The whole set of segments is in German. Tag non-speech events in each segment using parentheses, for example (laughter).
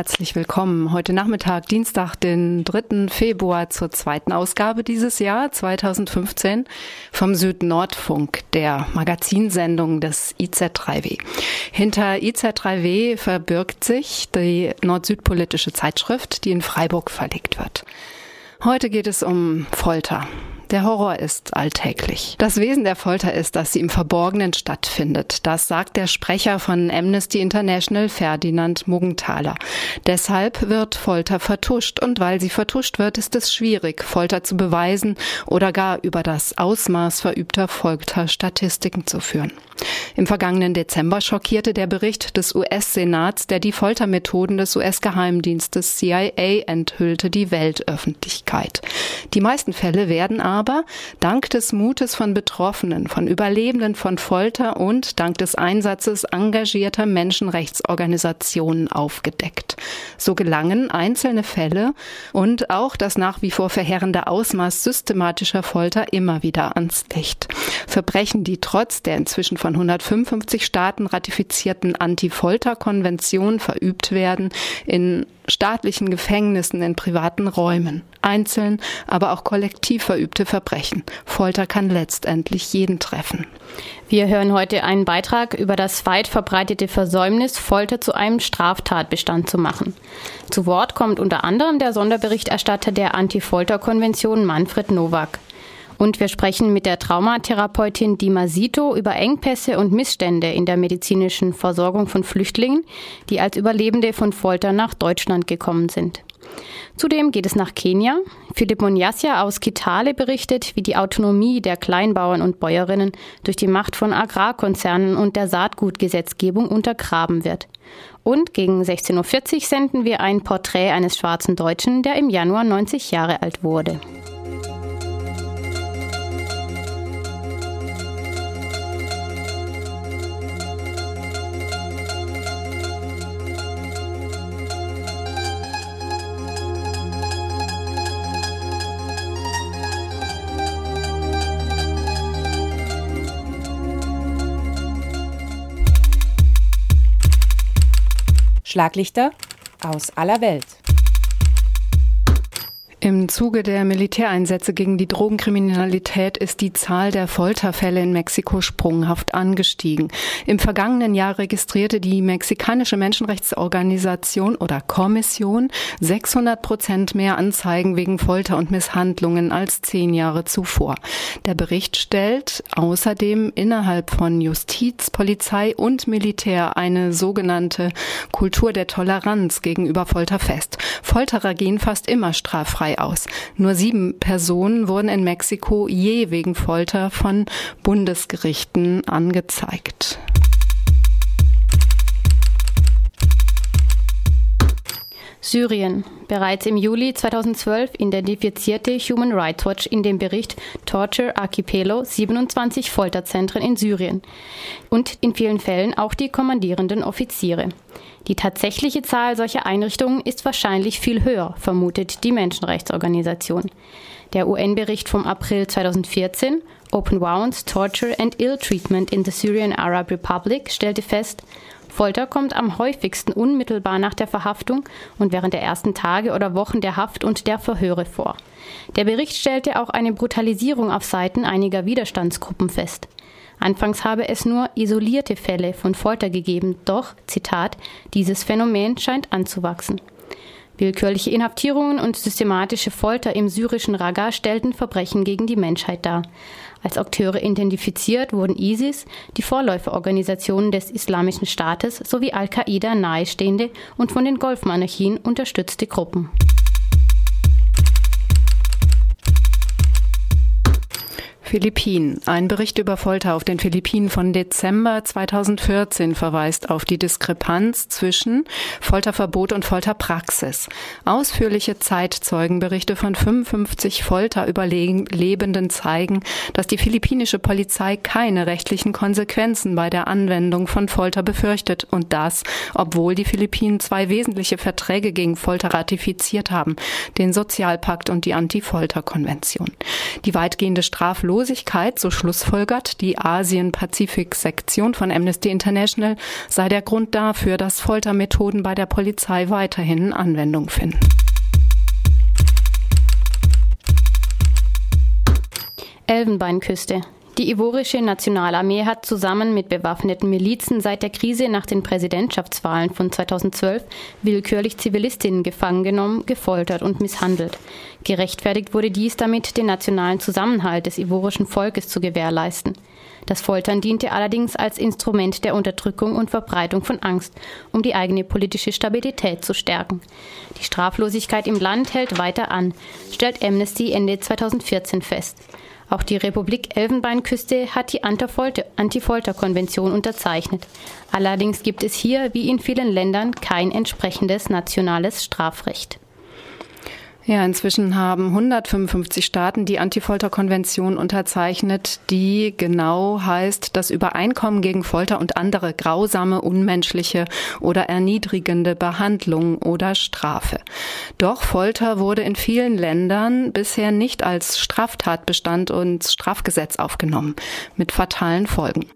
Herzlich willkommen. Heute Nachmittag, Dienstag, den 3. Februar zur zweiten Ausgabe dieses Jahr 2015 vom Süd-Nordfunk, der Magazinsendung des IZ3W. Hinter IZ3W verbirgt sich die nord-süd-politische Zeitschrift, die in Freiburg verlegt wird. Heute geht es um Folter. Der Horror ist alltäglich. Das Wesen der Folter ist, dass sie im Verborgenen stattfindet. Das sagt der Sprecher von Amnesty International, Ferdinand Muggenthaler. Deshalb wird Folter vertuscht und weil sie vertuscht wird, ist es schwierig, Folter zu beweisen oder gar über das Ausmaß verübter Folter Statistiken zu führen. Im vergangenen Dezember schockierte der Bericht des US-Senats, der die Foltermethoden des US-Geheimdienstes CIA enthüllte, die Weltöffentlichkeit. Die meisten Fälle werden aber dank des Mutes von Betroffenen, von Überlebenden von Folter und dank des Einsatzes engagierter Menschenrechtsorganisationen aufgedeckt. So gelangen einzelne Fälle und auch das nach wie vor verheerende Ausmaß systematischer Folter immer wieder ans Licht. Verbrechen, die trotz der inzwischen von 155 Staaten ratifizierten Anti-Folter-Konvention verübt werden, in staatlichen Gefängnissen, in privaten Räumen. Einzeln, aber auch kollektiv verübte Verbrechen. Folter kann letztendlich jeden treffen. Wir hören heute einen Beitrag über das weit verbreitete Versäumnis, Folter zu einem Straftatbestand zu machen. Zu Wort kommt unter anderem der Sonderberichterstatter der Anti-Folter-Konvention Manfred Nowak. Und wir sprechen mit der Traumatherapeutin Dima Sito über Engpässe und Missstände in der medizinischen Versorgung von Flüchtlingen, die als Überlebende von Folter nach Deutschland gekommen sind. Zudem geht es nach Kenia. Philipp Monjasia aus Kitale berichtet, wie die Autonomie der Kleinbauern und Bäuerinnen durch die Macht von Agrarkonzernen und der Saatgutgesetzgebung untergraben wird. Und gegen 16.40 Uhr senden wir ein Porträt eines schwarzen Deutschen, der im Januar 90 Jahre alt wurde. Schlaglichter aus aller Welt. Im Zuge der Militäreinsätze gegen die Drogenkriminalität ist die Zahl der Folterfälle in Mexiko sprunghaft angestiegen. Im vergangenen Jahr registrierte die mexikanische Menschenrechtsorganisation oder Kommission 600 Prozent mehr Anzeigen wegen Folter und Misshandlungen als zehn Jahre zuvor. Der Bericht stellt außerdem innerhalb von Justiz, Polizei und Militär eine sogenannte Kultur der Toleranz gegenüber Folter fest. Folterer gehen fast immer straffrei frei aus. Nur sieben Personen wurden in Mexiko je wegen Folter von Bundesgerichten angezeigt. Syrien. Bereits im Juli 2012 identifizierte Human Rights Watch in dem Bericht Torture Archipelago 27 Folterzentren in Syrien und in vielen Fällen auch die kommandierenden Offiziere. Die tatsächliche Zahl solcher Einrichtungen ist wahrscheinlich viel höher, vermutet die Menschenrechtsorganisation. Der UN-Bericht vom April 2014 Open Wounds, Torture and Ill Treatment in the Syrian Arab Republic stellte fest, Folter kommt am häufigsten unmittelbar nach der Verhaftung und während der ersten Tage oder Wochen der Haft und der Verhöre vor. Der Bericht stellte auch eine Brutalisierung auf Seiten einiger Widerstandsgruppen fest. Anfangs habe es nur isolierte Fälle von Folter gegeben, doch, Zitat, dieses Phänomen scheint anzuwachsen. Willkürliche Inhaftierungen und systematische Folter im syrischen Raqqa stellten Verbrechen gegen die Menschheit dar. Als Akteure identifiziert wurden ISIS, die Vorläuferorganisationen des Islamischen Staates sowie Al-Qaida nahestehende und von den Golfmonarchien unterstützte Gruppen. Philippinen. Ein Bericht über Folter auf den Philippinen von Dezember 2014 verweist auf die Diskrepanz zwischen Folterverbot und Folterpraxis. Ausführliche Zeitzeugenberichte von 55 Folterüberlebenden zeigen, dass die philippinische Polizei keine rechtlichen Konsequenzen bei der Anwendung von Folter befürchtet und das, obwohl die Philippinen zwei wesentliche Verträge gegen Folter ratifiziert haben, den Sozialpakt und die Anti-Folter-Konvention. Die weitgehende Straflosigkeit Arbeitslosigkeit, so schlussfolgert die Asien-Pazifik-Sektion von Amnesty International, sei der Grund dafür, dass Foltermethoden bei der Polizei weiterhin Anwendung finden. Elfenbeinküste. Die ivorische Nationalarmee hat zusammen mit bewaffneten Milizen seit der Krise nach den Präsidentschaftswahlen von 2012 willkürlich Zivilistinnen gefangen genommen, gefoltert und misshandelt. Gerechtfertigt wurde dies damit, den nationalen Zusammenhalt des ivorischen Volkes zu gewährleisten. Das Foltern diente allerdings als Instrument der Unterdrückung und Verbreitung von Angst, um die eigene politische Stabilität zu stärken. Die Straflosigkeit im Land hält weiter an, stellt Amnesty Ende 2014 fest. Auch die Republik Elfenbeinküste hat die Anti-Folter-Konvention unterzeichnet. Allerdings gibt es hier, wie in vielen Ländern, kein entsprechendes nationales Strafrecht. Ja, inzwischen haben 155 Staaten die Antifolterkonvention unterzeichnet, die genau heißt, das Übereinkommen gegen Folter und andere grausame, unmenschliche oder erniedrigende Behandlung oder Strafe. Doch Folter wurde in vielen Ländern bisher nicht als Straftatbestand und Strafgesetz aufgenommen, mit fatalen Folgen.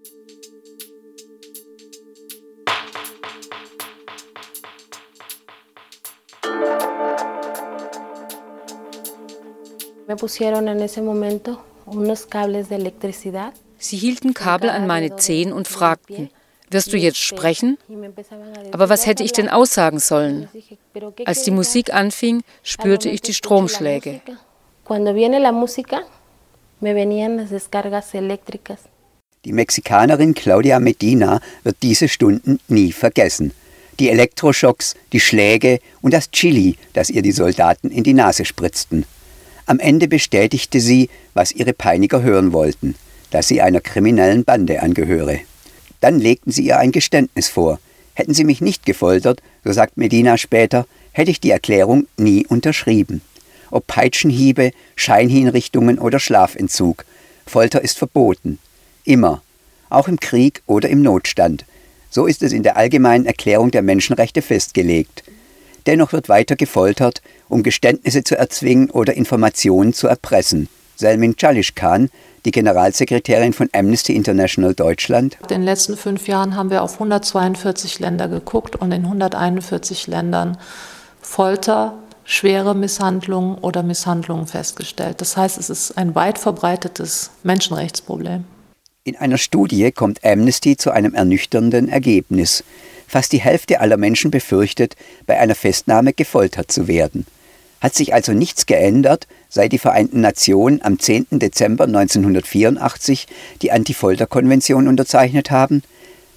Sie hielten Kabel an meine Zehen und fragten, wirst du jetzt sprechen? Aber was hätte ich denn aussagen sollen? Als die Musik anfing, spürte ich die Stromschläge. Die Mexikanerin Claudia Medina wird diese Stunden nie vergessen. Die Elektroschocks, die Schläge und das Chili, das ihr die Soldaten in die Nase spritzten. Am Ende bestätigte sie, was ihre Peiniger hören wollten, dass sie einer kriminellen Bande angehöre. Dann legten sie ihr ein Geständnis vor. Hätten sie mich nicht gefoltert, so sagt Medina später, hätte ich die Erklärung nie unterschrieben. Ob Peitschenhiebe, Scheinhinrichtungen oder Schlafentzug, Folter ist verboten. Immer. Auch im Krieg oder im Notstand. So ist es in der Allgemeinen Erklärung der Menschenrechte festgelegt. Dennoch wird weiter gefoltert, um Geständnisse zu erzwingen oder Informationen zu erpressen. Selmin Chalishkan, die Generalsekretärin von Amnesty International Deutschland. In den letzten fünf Jahren haben wir auf 142 Länder geguckt und in 141 Ländern Folter, schwere Misshandlungen oder Misshandlungen festgestellt. Das heißt, es ist ein weit verbreitetes Menschenrechtsproblem. In einer Studie kommt Amnesty zu einem ernüchternden Ergebnis. Fast die Hälfte aller Menschen befürchtet, bei einer Festnahme gefoltert zu werden. Hat sich also nichts geändert, seit die Vereinten Nationen am 10. Dezember 1984 die Anti-Folter-Konvention unterzeichnet haben?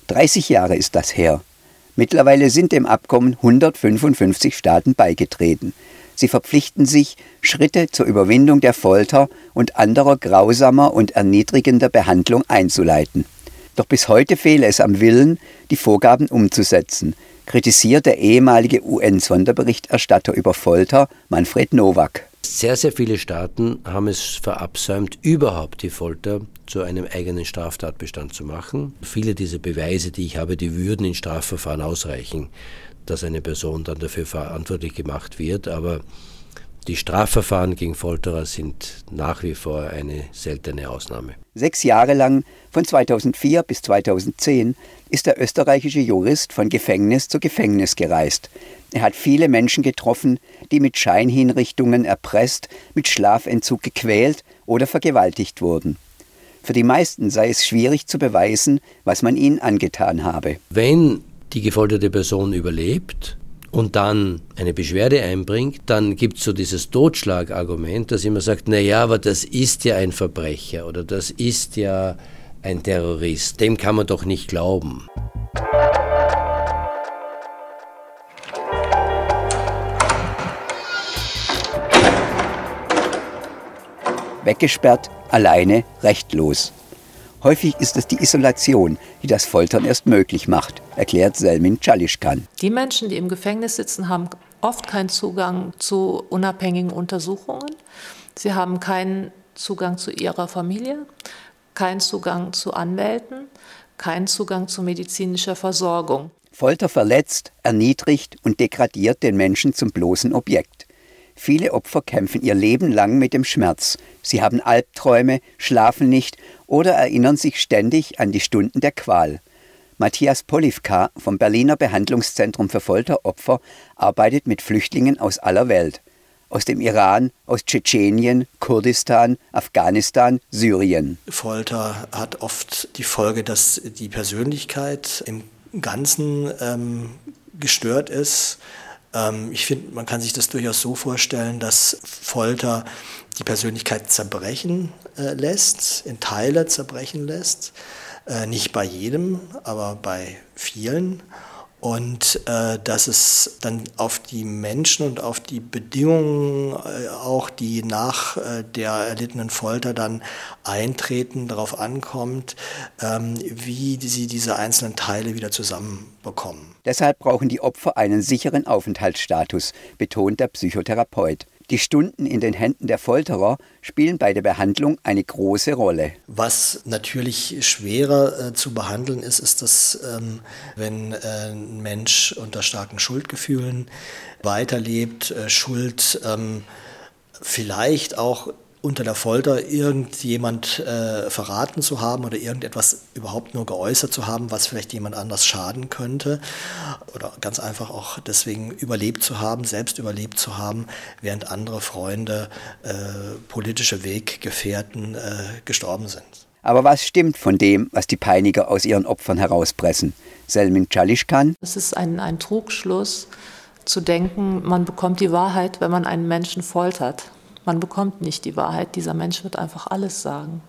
30 Jahre ist das her. Mittlerweile sind dem Abkommen 155 Staaten beigetreten. Sie verpflichten sich, Schritte zur Überwindung der Folter und anderer grausamer und erniedrigender Behandlung einzuleiten. Doch bis heute fehle es am Willen, die Vorgaben umzusetzen, kritisiert der ehemalige UN-Sonderberichterstatter über Folter Manfred Nowak. Sehr, sehr viele Staaten haben es verabsäumt, überhaupt die Folter zu einem eigenen Straftatbestand zu machen. Viele dieser Beweise, die ich habe, die würden in Strafverfahren ausreichen, dass eine Person dann dafür verantwortlich gemacht wird. Aber die Strafverfahren gegen Folterer sind nach wie vor eine seltene Ausnahme. Sechs Jahre lang, von 2004 bis 2010, ist der österreichische Jurist von Gefängnis zu Gefängnis gereist. Er hat viele Menschen getroffen, die mit Scheinhinrichtungen erpresst, mit Schlafentzug gequält oder vergewaltigt wurden. Für die meisten sei es schwierig zu beweisen, was man ihnen angetan habe. Wenn die gefolterte Person überlebt, und dann eine Beschwerde einbringt, dann gibt es so dieses Totschlagargument, dass immer sagt, naja, aber das ist ja ein Verbrecher oder das ist ja ein Terrorist, dem kann man doch nicht glauben. Weggesperrt, alleine rechtlos. Häufig ist es die Isolation, die das Foltern erst möglich macht, erklärt Selmin Chalischkan. Die Menschen, die im Gefängnis sitzen, haben oft keinen Zugang zu unabhängigen Untersuchungen. Sie haben keinen Zugang zu ihrer Familie, keinen Zugang zu Anwälten, keinen Zugang zu medizinischer Versorgung. Folter verletzt, erniedrigt und degradiert den Menschen zum bloßen Objekt. Viele Opfer kämpfen ihr Leben lang mit dem Schmerz. Sie haben Albträume, schlafen nicht oder erinnern sich ständig an die Stunden der Qual. Matthias Polivka vom Berliner Behandlungszentrum für Folteropfer arbeitet mit Flüchtlingen aus aller Welt. Aus dem Iran, aus Tschetschenien, Kurdistan, Afghanistan, Syrien. Folter hat oft die Folge, dass die Persönlichkeit im Ganzen ähm, gestört ist. Ähm, ich finde, man kann sich das durchaus so vorstellen, dass Folter die Persönlichkeit zerbrechen äh, lässt, in Teile zerbrechen lässt. Äh, nicht bei jedem, aber bei vielen und äh, dass es dann auf die Menschen und auf die Bedingungen äh, auch, die nach äh, der erlittenen Folter dann eintreten, darauf ankommt, ähm, wie sie diese einzelnen Teile wieder zusammenbekommen. Deshalb brauchen die Opfer einen sicheren Aufenthaltsstatus, betont der Psychotherapeut. Die Stunden in den Händen der Folterer spielen bei der Behandlung eine große Rolle. Was natürlich schwerer äh, zu behandeln ist, ist, dass ähm, wenn äh, ein Mensch unter starken Schuldgefühlen weiterlebt, äh, Schuld ähm, vielleicht auch unter der Folter irgendjemand äh, verraten zu haben oder irgendetwas überhaupt nur geäußert zu haben, was vielleicht jemand anders schaden könnte oder ganz einfach auch deswegen überlebt zu haben, selbst überlebt zu haben, während andere Freunde, äh, politische Weggefährten äh, gestorben sind. Aber was stimmt von dem, was die Peiniger aus ihren Opfern herauspressen? Selmin Chalischkan? Es ist ein, ein Trugschluss zu denken, man bekommt die Wahrheit, wenn man einen Menschen foltert. Man bekommt nicht die Wahrheit. Dieser Mensch wird einfach alles sagen,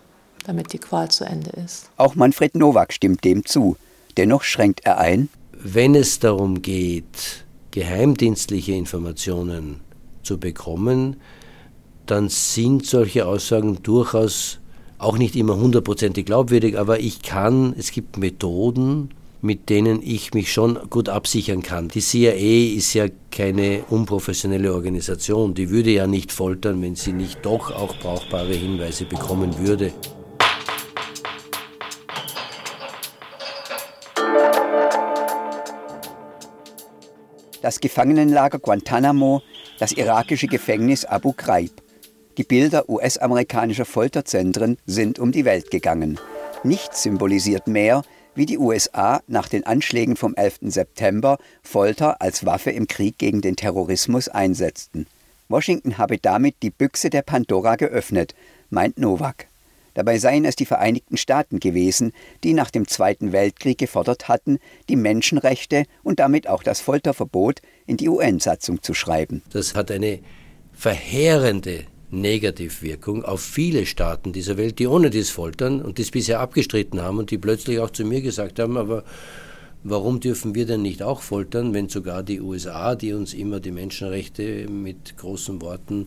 damit die Qual zu Ende ist. Auch Manfred Nowak stimmt dem zu. Dennoch schränkt er ein. Wenn es darum geht, geheimdienstliche Informationen zu bekommen, dann sind solche Aussagen durchaus auch nicht immer hundertprozentig glaubwürdig, aber ich kann, es gibt Methoden, mit denen ich mich schon gut absichern kann. Die CIA ist ja keine unprofessionelle Organisation. Die würde ja nicht foltern, wenn sie nicht doch auch brauchbare Hinweise bekommen würde. Das Gefangenenlager Guantanamo, das irakische Gefängnis Abu Ghraib. Die Bilder US-amerikanischer Folterzentren sind um die Welt gegangen. Nichts symbolisiert mehr, wie die USA nach den Anschlägen vom 11. September Folter als Waffe im Krieg gegen den Terrorismus einsetzten. Washington habe damit die Büchse der Pandora geöffnet, meint Nowak. Dabei seien es die Vereinigten Staaten gewesen, die nach dem Zweiten Weltkrieg gefordert hatten, die Menschenrechte und damit auch das Folterverbot in die UN-Satzung zu schreiben. Das hat eine verheerende Negativwirkung auf viele Staaten dieser Welt, die ohne dies foltern und dies bisher abgestritten haben und die plötzlich auch zu mir gesagt haben, aber warum dürfen wir denn nicht auch foltern, wenn sogar die USA, die uns immer die Menschenrechte mit großen Worten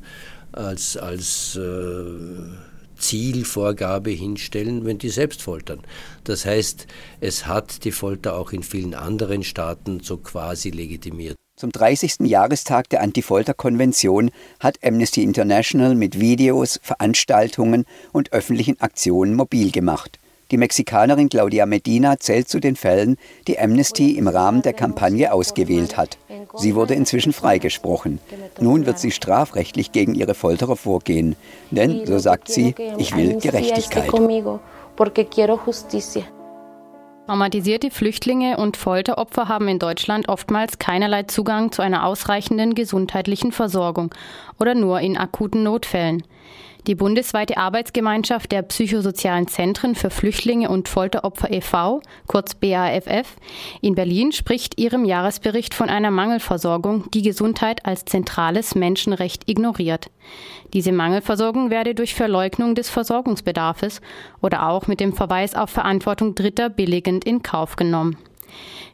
als, als äh, Zielvorgabe hinstellen, wenn die selbst foltern. Das heißt, es hat die Folter auch in vielen anderen Staaten so quasi legitimiert. Zum 30. Jahrestag der Anti-Folter-Konvention hat Amnesty International mit Videos, Veranstaltungen und öffentlichen Aktionen mobil gemacht. Die Mexikanerin Claudia Medina zählt zu den Fällen, die Amnesty im Rahmen der Kampagne ausgewählt hat. Sie wurde inzwischen freigesprochen. Nun wird sie strafrechtlich gegen ihre Folterer vorgehen. Denn, so sagt sie, ich will Gerechtigkeit. Traumatisierte Flüchtlinge und Folteropfer haben in Deutschland oftmals keinerlei Zugang zu einer ausreichenden gesundheitlichen Versorgung oder nur in akuten Notfällen. Die bundesweite Arbeitsgemeinschaft der psychosozialen Zentren für Flüchtlinge und Folteropfer e.V., kurz BAFF, in Berlin spricht ihrem Jahresbericht von einer Mangelversorgung, die Gesundheit als zentrales Menschenrecht ignoriert. Diese Mangelversorgung werde durch Verleugnung des Versorgungsbedarfs oder auch mit dem Verweis auf Verantwortung Dritter billigend in Kauf genommen.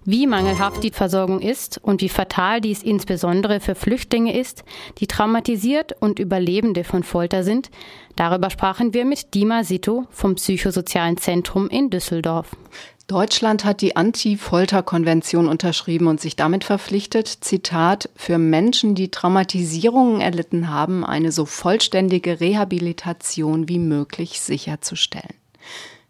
Wie mangelhaft die Versorgung ist und wie fatal dies insbesondere für Flüchtlinge ist, die traumatisiert und Überlebende von Folter sind, darüber sprachen wir mit Dima Sito vom Psychosozialen Zentrum in Düsseldorf. Deutschland hat die Anti-Folter-Konvention unterschrieben und sich damit verpflichtet, Zitat, für Menschen, die Traumatisierungen erlitten haben, eine so vollständige Rehabilitation wie möglich sicherzustellen.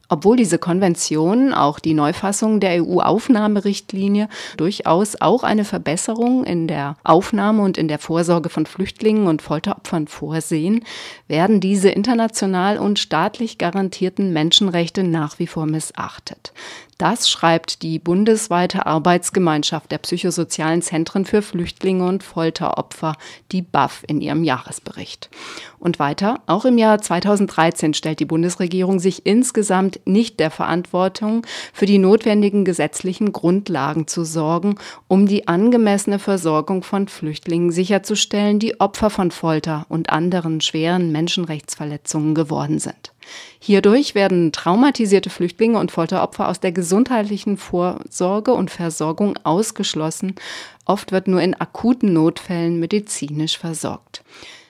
Obwohl diese Konvention, auch die Neufassung der EU-Aufnahmerichtlinie, durchaus auch eine Verbesserung in der Aufnahme und in der Vorsorge von Flüchtlingen und Folteropfern vorsehen, werden diese international und staatlich garantierten Menschenrechte nach wie vor missachtet. Das schreibt die bundesweite Arbeitsgemeinschaft der psychosozialen Zentren für Flüchtlinge und Folteropfer, die BAF, in ihrem Jahresbericht. Und weiter, auch im Jahr 2013 stellt die Bundesregierung sich insgesamt nicht der Verantwortung, für die notwendigen gesetzlichen Grundlagen zu sorgen, um die angemessene Versorgung von Flüchtlingen sicherzustellen, die Opfer von Folter und anderen schweren Menschenrechtsverletzungen geworden sind. Hierdurch werden traumatisierte Flüchtlinge und Folteropfer aus der gesundheitlichen Vorsorge und Versorgung ausgeschlossen. Oft wird nur in akuten Notfällen medizinisch versorgt.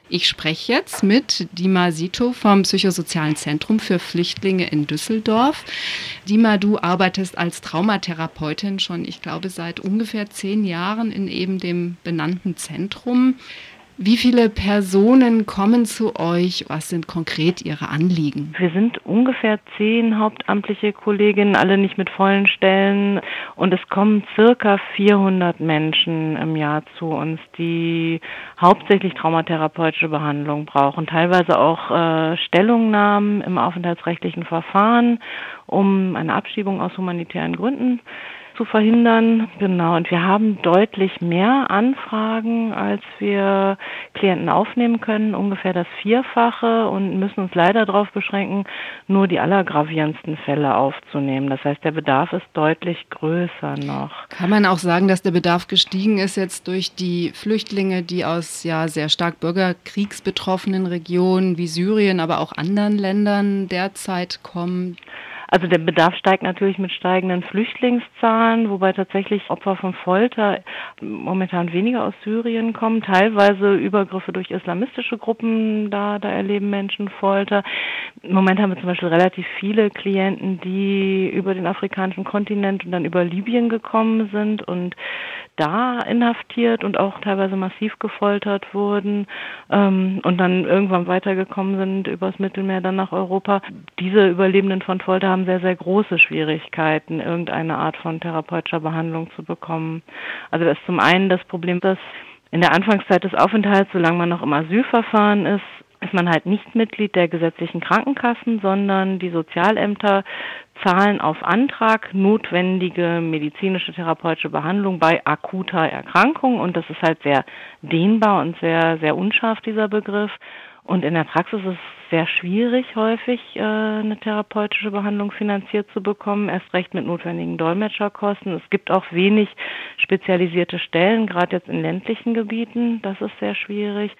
Ich spreche jetzt mit Dima Sito vom Psychosozialen Zentrum für Flüchtlinge in Düsseldorf. Dima, du arbeitest als Traumatherapeutin schon, ich glaube, seit ungefähr zehn Jahren in eben dem benannten Zentrum. Wie viele Personen kommen zu euch? Was sind konkret Ihre Anliegen? Wir sind ungefähr zehn hauptamtliche Kolleginnen, alle nicht mit vollen Stellen. Und es kommen circa 400 Menschen im Jahr zu uns, die hauptsächlich traumatherapeutische Behandlung brauchen. Teilweise auch äh, Stellungnahmen im aufenthaltsrechtlichen Verfahren, um eine Abschiebung aus humanitären Gründen zu verhindern. Genau, und wir haben deutlich mehr Anfragen, als wir Klienten aufnehmen können, ungefähr das Vierfache und müssen uns leider darauf beschränken, nur die allergravierendsten Fälle aufzunehmen. Das heißt, der Bedarf ist deutlich größer noch. Kann man auch sagen, dass der Bedarf gestiegen ist jetzt durch die Flüchtlinge, die aus ja sehr stark bürgerkriegsbetroffenen Regionen wie Syrien, aber auch anderen Ländern derzeit kommen? Also der Bedarf steigt natürlich mit steigenden Flüchtlingszahlen, wobei tatsächlich Opfer von Folter momentan weniger aus Syrien kommen. Teilweise Übergriffe durch islamistische Gruppen, da, da erleben Menschen Folter. Im Moment haben wir zum Beispiel relativ viele Klienten, die über den afrikanischen Kontinent und dann über Libyen gekommen sind und da inhaftiert und auch teilweise massiv gefoltert wurden ähm, und dann irgendwann weitergekommen sind übers Mittelmeer dann nach Europa. Diese Überlebenden von Folter haben sehr, sehr große Schwierigkeiten, irgendeine Art von therapeutischer Behandlung zu bekommen. Also das ist zum einen das Problem, dass in der Anfangszeit des Aufenthalts, solange man noch im Asylverfahren ist, ist man halt nicht Mitglied der gesetzlichen Krankenkassen, sondern die Sozialämter zahlen auf Antrag notwendige medizinische therapeutische Behandlung bei akuter Erkrankung und das ist halt sehr dehnbar und sehr sehr unscharf dieser Begriff und in der Praxis ist es sehr schwierig häufig äh, eine therapeutische Behandlung finanziert zu bekommen, erst recht mit notwendigen Dolmetscherkosten. Es gibt auch wenig spezialisierte Stellen, gerade jetzt in ländlichen Gebieten, das ist sehr schwierig.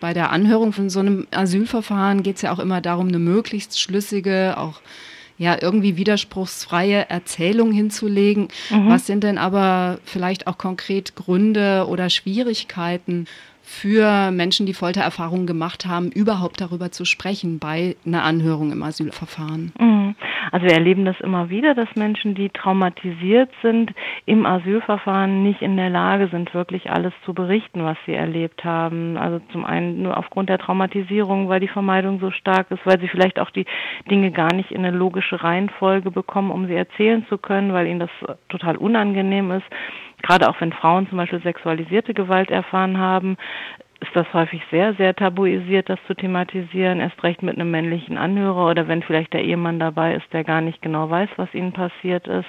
Bei der Anhörung von so einem Asylverfahren geht es ja auch immer darum, eine möglichst schlüssige, auch ja irgendwie widerspruchsfreie Erzählung hinzulegen. Mhm. Was sind denn aber vielleicht auch konkret Gründe oder Schwierigkeiten, für Menschen, die Foltererfahrungen gemacht haben, überhaupt darüber zu sprechen bei einer Anhörung im Asylverfahren? Mhm. Also wir erleben das immer wieder, dass Menschen, die traumatisiert sind, im Asylverfahren nicht in der Lage sind, wirklich alles zu berichten, was sie erlebt haben. Also zum einen nur aufgrund der Traumatisierung, weil die Vermeidung so stark ist, weil sie vielleicht auch die Dinge gar nicht in eine logische Reihenfolge bekommen, um sie erzählen zu können, weil ihnen das total unangenehm ist gerade auch wenn Frauen zum Beispiel sexualisierte Gewalt erfahren haben, ist das häufig sehr, sehr tabuisiert, das zu thematisieren, erst recht mit einem männlichen Anhörer oder wenn vielleicht der Ehemann dabei ist, der gar nicht genau weiß, was ihnen passiert ist.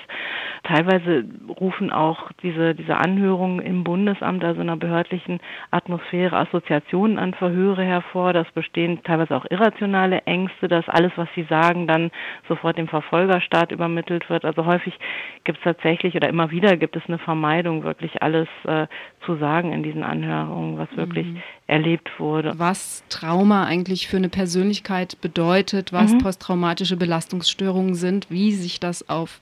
Teilweise rufen auch diese, diese Anhörungen im Bundesamt, also in einer behördlichen Atmosphäre, Assoziationen an Verhöre hervor. Das bestehen teilweise auch irrationale Ängste, dass alles, was sie sagen, dann sofort dem Verfolgerstaat übermittelt wird. Also häufig gibt es tatsächlich oder immer wieder gibt es eine Vermeidung, wirklich alles äh, zu sagen in diesen Anhörungen, was wirklich mhm. Erlebt wurde. Was Trauma eigentlich für eine Persönlichkeit bedeutet, was mhm. posttraumatische Belastungsstörungen sind, wie sich das auf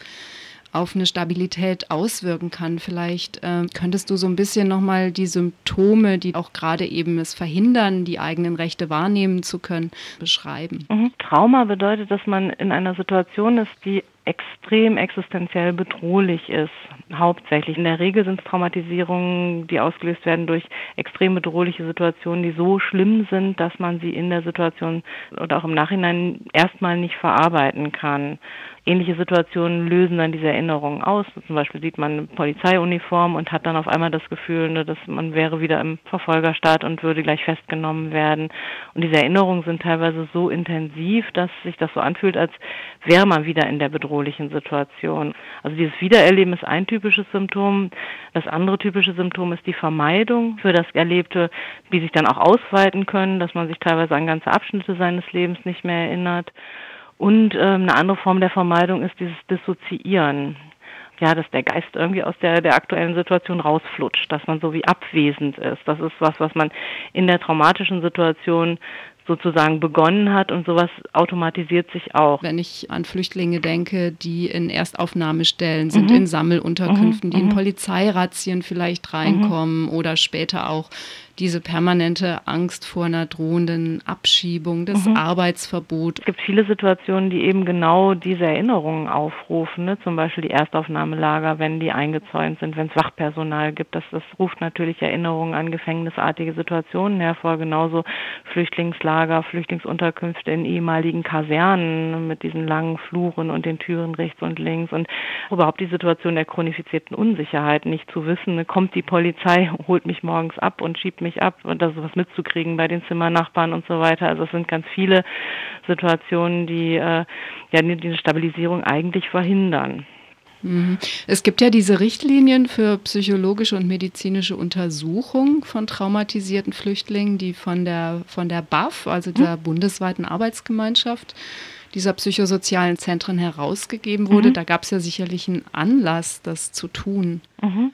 auf eine Stabilität auswirken kann. Vielleicht äh, könntest du so ein bisschen nochmal die Symptome, die auch gerade eben es verhindern, die eigenen Rechte wahrnehmen zu können, beschreiben. Mhm. Trauma bedeutet, dass man in einer Situation ist, die extrem existenziell bedrohlich ist. Hauptsächlich. In der Regel sind es Traumatisierungen, die ausgelöst werden durch extrem bedrohliche Situationen, die so schlimm sind, dass man sie in der Situation oder auch im Nachhinein erstmal nicht verarbeiten kann. Ähnliche Situationen lösen dann diese Erinnerungen aus. Zum Beispiel sieht man eine Polizeiuniform und hat dann auf einmal das Gefühl, ne, dass man wäre wieder im Verfolgerstaat und würde gleich festgenommen werden. Und diese Erinnerungen sind teilweise so intensiv, dass sich das so anfühlt, als wäre man wieder in der bedrohlichen Situation. Also dieses Wiedererleben ist ein typisches Symptom. Das andere typische Symptom ist die Vermeidung für das Erlebte, wie sich dann auch ausweiten können, dass man sich teilweise an ganze Abschnitte seines Lebens nicht mehr erinnert. Und ähm, eine andere Form der Vermeidung ist dieses Dissoziieren. Ja, dass der Geist irgendwie aus der, der aktuellen Situation rausflutscht, dass man so wie abwesend ist. Das ist was, was man in der traumatischen Situation sozusagen begonnen hat und sowas automatisiert sich auch. Wenn ich an Flüchtlinge denke, die in Erstaufnahmestellen sind, mhm. in Sammelunterkünften, mhm. die in mhm. Polizeirazzien vielleicht reinkommen mhm. oder später auch diese permanente Angst vor einer drohenden Abschiebung, das mhm. Arbeitsverbot. Es gibt viele Situationen, die eben genau diese Erinnerungen aufrufen, ne? zum Beispiel die Erstaufnahmelager, wenn die eingezäunt sind, wenn es Wachpersonal gibt. Das, das ruft natürlich Erinnerungen an gefängnisartige Situationen hervor, genauso Flüchtlingslager, Flüchtlingsunterkünfte in ehemaligen Kasernen mit diesen langen Fluren und den Türen rechts und links und überhaupt die Situation der chronifizierten Unsicherheit, nicht zu wissen, ne? kommt die Polizei, (laughs) holt mich morgens ab und schiebt mich ab und da sowas mitzukriegen bei den Zimmernachbarn und so weiter. Also es sind ganz viele Situationen, die äh, ja diese Stabilisierung eigentlich verhindern. Mhm. Es gibt ja diese Richtlinien für psychologische und medizinische Untersuchung von traumatisierten Flüchtlingen, die von der, von der BAF, also der mhm. bundesweiten Arbeitsgemeinschaft, dieser psychosozialen Zentren herausgegeben wurde. Mhm. Da gab es ja sicherlich einen Anlass, das zu tun. Mhm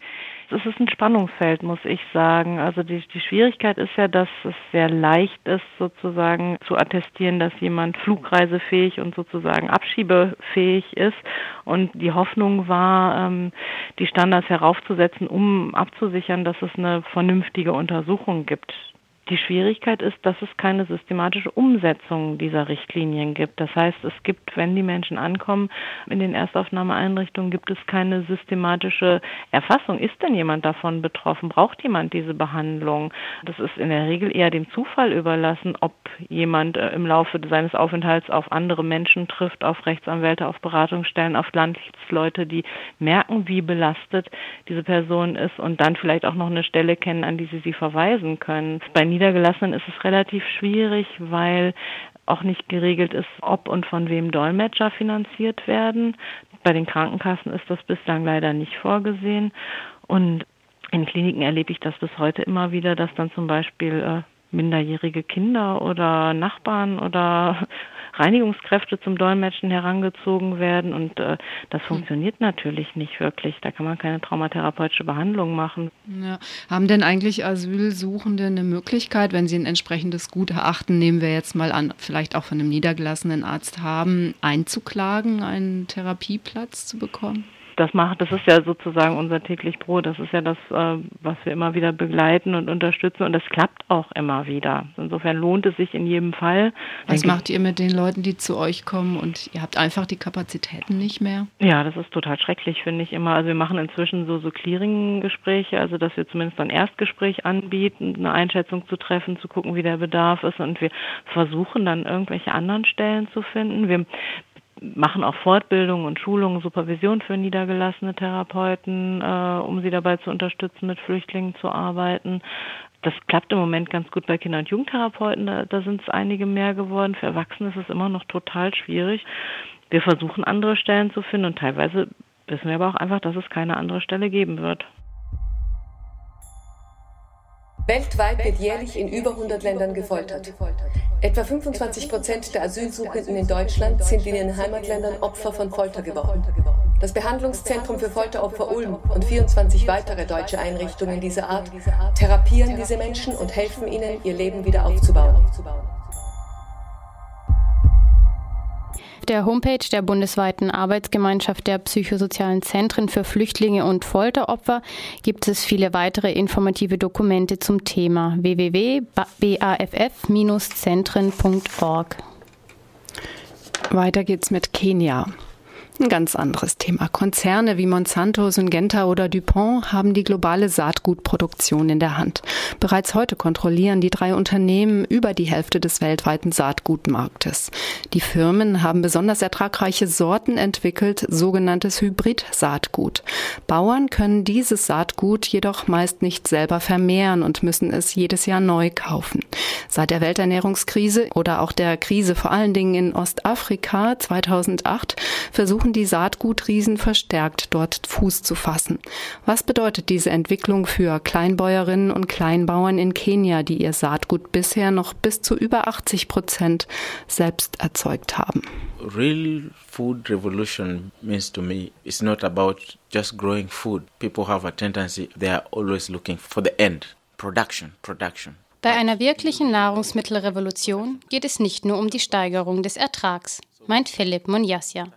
es ist ein Spannungsfeld, muss ich sagen. Also die, die Schwierigkeit ist ja, dass es sehr leicht ist, sozusagen zu attestieren, dass jemand flugreisefähig und sozusagen abschiebefähig ist. Und die Hoffnung war, ähm, die Standards heraufzusetzen, um abzusichern, dass es eine vernünftige Untersuchung gibt die Schwierigkeit ist, dass es keine systematische Umsetzung dieser Richtlinien gibt. Das heißt, es gibt, wenn die Menschen ankommen in den Erstaufnahmeeinrichtungen, gibt es keine systematische Erfassung. Ist denn jemand davon betroffen? Braucht jemand diese Behandlung? Das ist in der Regel eher dem Zufall überlassen, ob jemand äh, im Laufe seines Aufenthalts auf andere Menschen trifft, auf Rechtsanwälte, auf Beratungsstellen, auf Landesleute, die merken, wie belastet diese Person ist und dann vielleicht auch noch eine Stelle kennen, an die sie sie verweisen können. Bei Niedergelassenen ist es relativ schwierig, weil auch nicht geregelt ist, ob und von wem Dolmetscher finanziert werden. Bei den Krankenkassen ist das bislang leider nicht vorgesehen. Und in Kliniken erlebe ich das bis heute immer wieder, dass dann zum Beispiel äh, minderjährige Kinder oder Nachbarn oder Reinigungskräfte zum Dolmetschen herangezogen werden und äh, das hm. funktioniert natürlich nicht wirklich. Da kann man keine traumatherapeutische Behandlung machen. Ja. Haben denn eigentlich Asylsuchende eine Möglichkeit, wenn sie ein entsprechendes Gutachten, nehmen wir jetzt mal an, vielleicht auch von einem niedergelassenen Arzt haben, einzuklagen, einen Therapieplatz zu bekommen? Das macht, das ist ja sozusagen unser täglich Brot. Das ist ja das, äh, was wir immer wieder begleiten und unterstützen und das klappt auch immer wieder. Insofern lohnt es sich in jedem Fall. Was macht ihr mit den Leuten, die zu euch kommen und ihr habt einfach die Kapazitäten nicht mehr? Ja, das ist total schrecklich, finde ich immer. Also wir machen inzwischen so, so Clearing-Gespräche, also dass wir zumindest ein Erstgespräch anbieten, eine Einschätzung zu treffen, zu gucken, wie der Bedarf ist und wir versuchen dann irgendwelche anderen Stellen zu finden. Wir machen auch Fortbildungen und Schulungen, Supervision für niedergelassene Therapeuten, äh, um sie dabei zu unterstützen, mit Flüchtlingen zu arbeiten. Das klappt im Moment ganz gut bei Kinder- und Jugendtherapeuten. Da, da sind es einige mehr geworden. Für Erwachsene ist es immer noch total schwierig. Wir versuchen andere Stellen zu finden und teilweise wissen wir aber auch einfach, dass es keine andere Stelle geben wird. Weltweit wird jährlich in über 100 Ländern gefoltert. Etwa 25 Prozent der Asylsuchenden in Deutschland sind in ihren Heimatländern Opfer von Folter geworden. Das Behandlungszentrum für Folteropfer Ulm und 24 weitere deutsche Einrichtungen dieser Art therapieren diese Menschen und helfen ihnen, ihr Leben wieder aufzubauen. Der Homepage der bundesweiten Arbeitsgemeinschaft der psychosozialen Zentren für Flüchtlinge und Folteropfer gibt es viele weitere informative Dokumente zum Thema www.baff-zentren.org. Weiter geht's mit Kenia. Ein ganz anderes Thema. Konzerne wie Monsanto, Syngenta oder DuPont haben die globale Saatgutproduktion in der Hand. Bereits heute kontrollieren die drei Unternehmen über die Hälfte des weltweiten Saatgutmarktes. Die Firmen haben besonders ertragreiche Sorten entwickelt, sogenanntes Hybrid-Saatgut. Bauern können dieses Saatgut jedoch meist nicht selber vermehren und müssen es jedes Jahr neu kaufen. Seit der Welternährungskrise oder auch der Krise vor allen Dingen in Ostafrika 2008 versuchen versuchen die Saatgutriesen verstärkt dort Fuß zu fassen. Was bedeutet diese Entwicklung für Kleinbäuerinnen und Kleinbauern in Kenia, die ihr Saatgut bisher noch bis zu über 80 Prozent selbst erzeugt haben? Real food revolution means to me it's not about just growing food. People have a tendency, they are always looking for the end. Production, production. Bei einer wirklichen Nahrungsmittelrevolution geht es nicht nur um die Steigerung des Ertrags, meint Philipp Monjasja.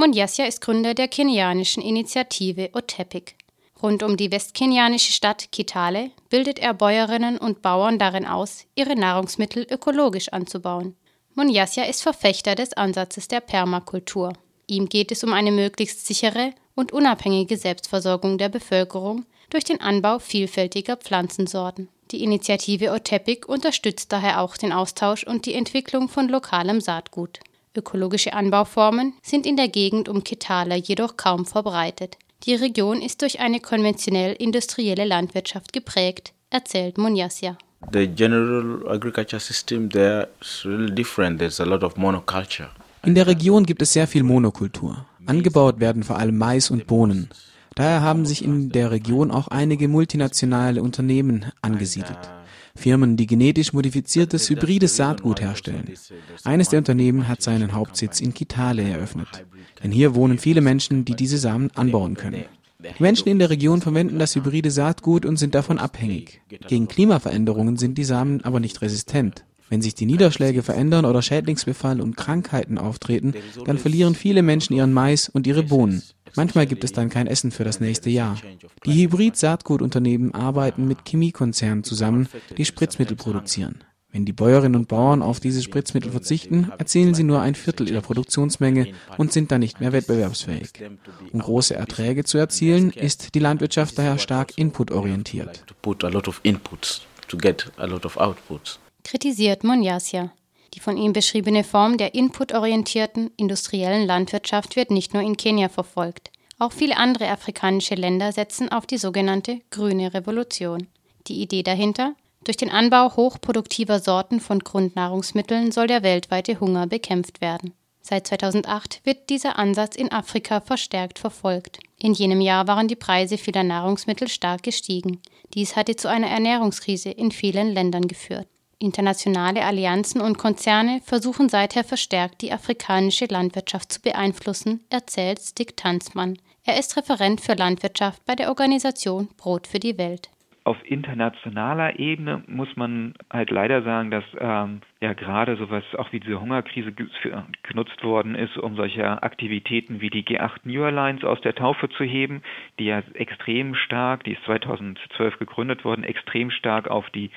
Munyasia ist Gründer der kenianischen Initiative Otepik. Rund um die westkenianische Stadt Kitale bildet er Bäuerinnen und Bauern darin aus, ihre Nahrungsmittel ökologisch anzubauen. Munyasia ist Verfechter des Ansatzes der Permakultur. Ihm geht es um eine möglichst sichere und unabhängige Selbstversorgung der Bevölkerung durch den Anbau vielfältiger Pflanzensorten. Die Initiative Otepik unterstützt daher auch den Austausch und die Entwicklung von lokalem Saatgut. Ökologische Anbauformen sind in der Gegend um Kitale jedoch kaum verbreitet. Die Region ist durch eine konventionell industrielle Landwirtschaft geprägt, erzählt Munyasia. The general agriculture system there is really different. There's a lot of monoculture. In der Region gibt es sehr viel Monokultur. Angebaut werden vor allem Mais und Bohnen. Daher haben sich in der Region auch einige multinationale Unternehmen angesiedelt. Firmen, die genetisch modifiziertes hybrides Saatgut herstellen. Eines der Unternehmen hat seinen Hauptsitz in Kitale eröffnet. Denn hier wohnen viele Menschen, die diese Samen anbauen können. Die Menschen in der Region verwenden das hybride Saatgut und sind davon abhängig. Gegen Klimaveränderungen sind die Samen aber nicht resistent. Wenn sich die Niederschläge verändern oder Schädlingsbefall und Krankheiten auftreten, dann verlieren viele Menschen ihren Mais und ihre Bohnen. Manchmal gibt es dann kein Essen für das nächste Jahr. Die Hybrid-Saatgutunternehmen arbeiten mit Chemiekonzernen zusammen, die Spritzmittel produzieren. Wenn die Bäuerinnen und Bauern auf diese Spritzmittel verzichten, erzielen sie nur ein Viertel ihrer Produktionsmenge und sind dann nicht mehr wettbewerbsfähig. Um große Erträge zu erzielen, ist die Landwirtschaft daher stark inputorientiert kritisiert Monjasia. Die von ihm beschriebene Form der inputorientierten industriellen Landwirtschaft wird nicht nur in Kenia verfolgt. Auch viele andere afrikanische Länder setzen auf die sogenannte grüne Revolution. Die Idee dahinter? Durch den Anbau hochproduktiver Sorten von Grundnahrungsmitteln soll der weltweite Hunger bekämpft werden. Seit 2008 wird dieser Ansatz in Afrika verstärkt verfolgt. In jenem Jahr waren die Preise vieler Nahrungsmittel stark gestiegen. Dies hatte zu einer Ernährungskrise in vielen Ländern geführt. Internationale Allianzen und Konzerne versuchen seither verstärkt, die afrikanische Landwirtschaft zu beeinflussen, erzählt Stick Tanzmann. Er ist Referent für Landwirtschaft bei der Organisation Brot für die Welt. Auf internationaler Ebene muss man halt leider sagen, dass ähm, ja gerade sowas auch wie diese Hungerkrise genutzt worden ist, um solche Aktivitäten wie die G8 New Alliance aus der Taufe zu heben, die ja extrem stark, die ist 2012 gegründet worden, extrem stark auf die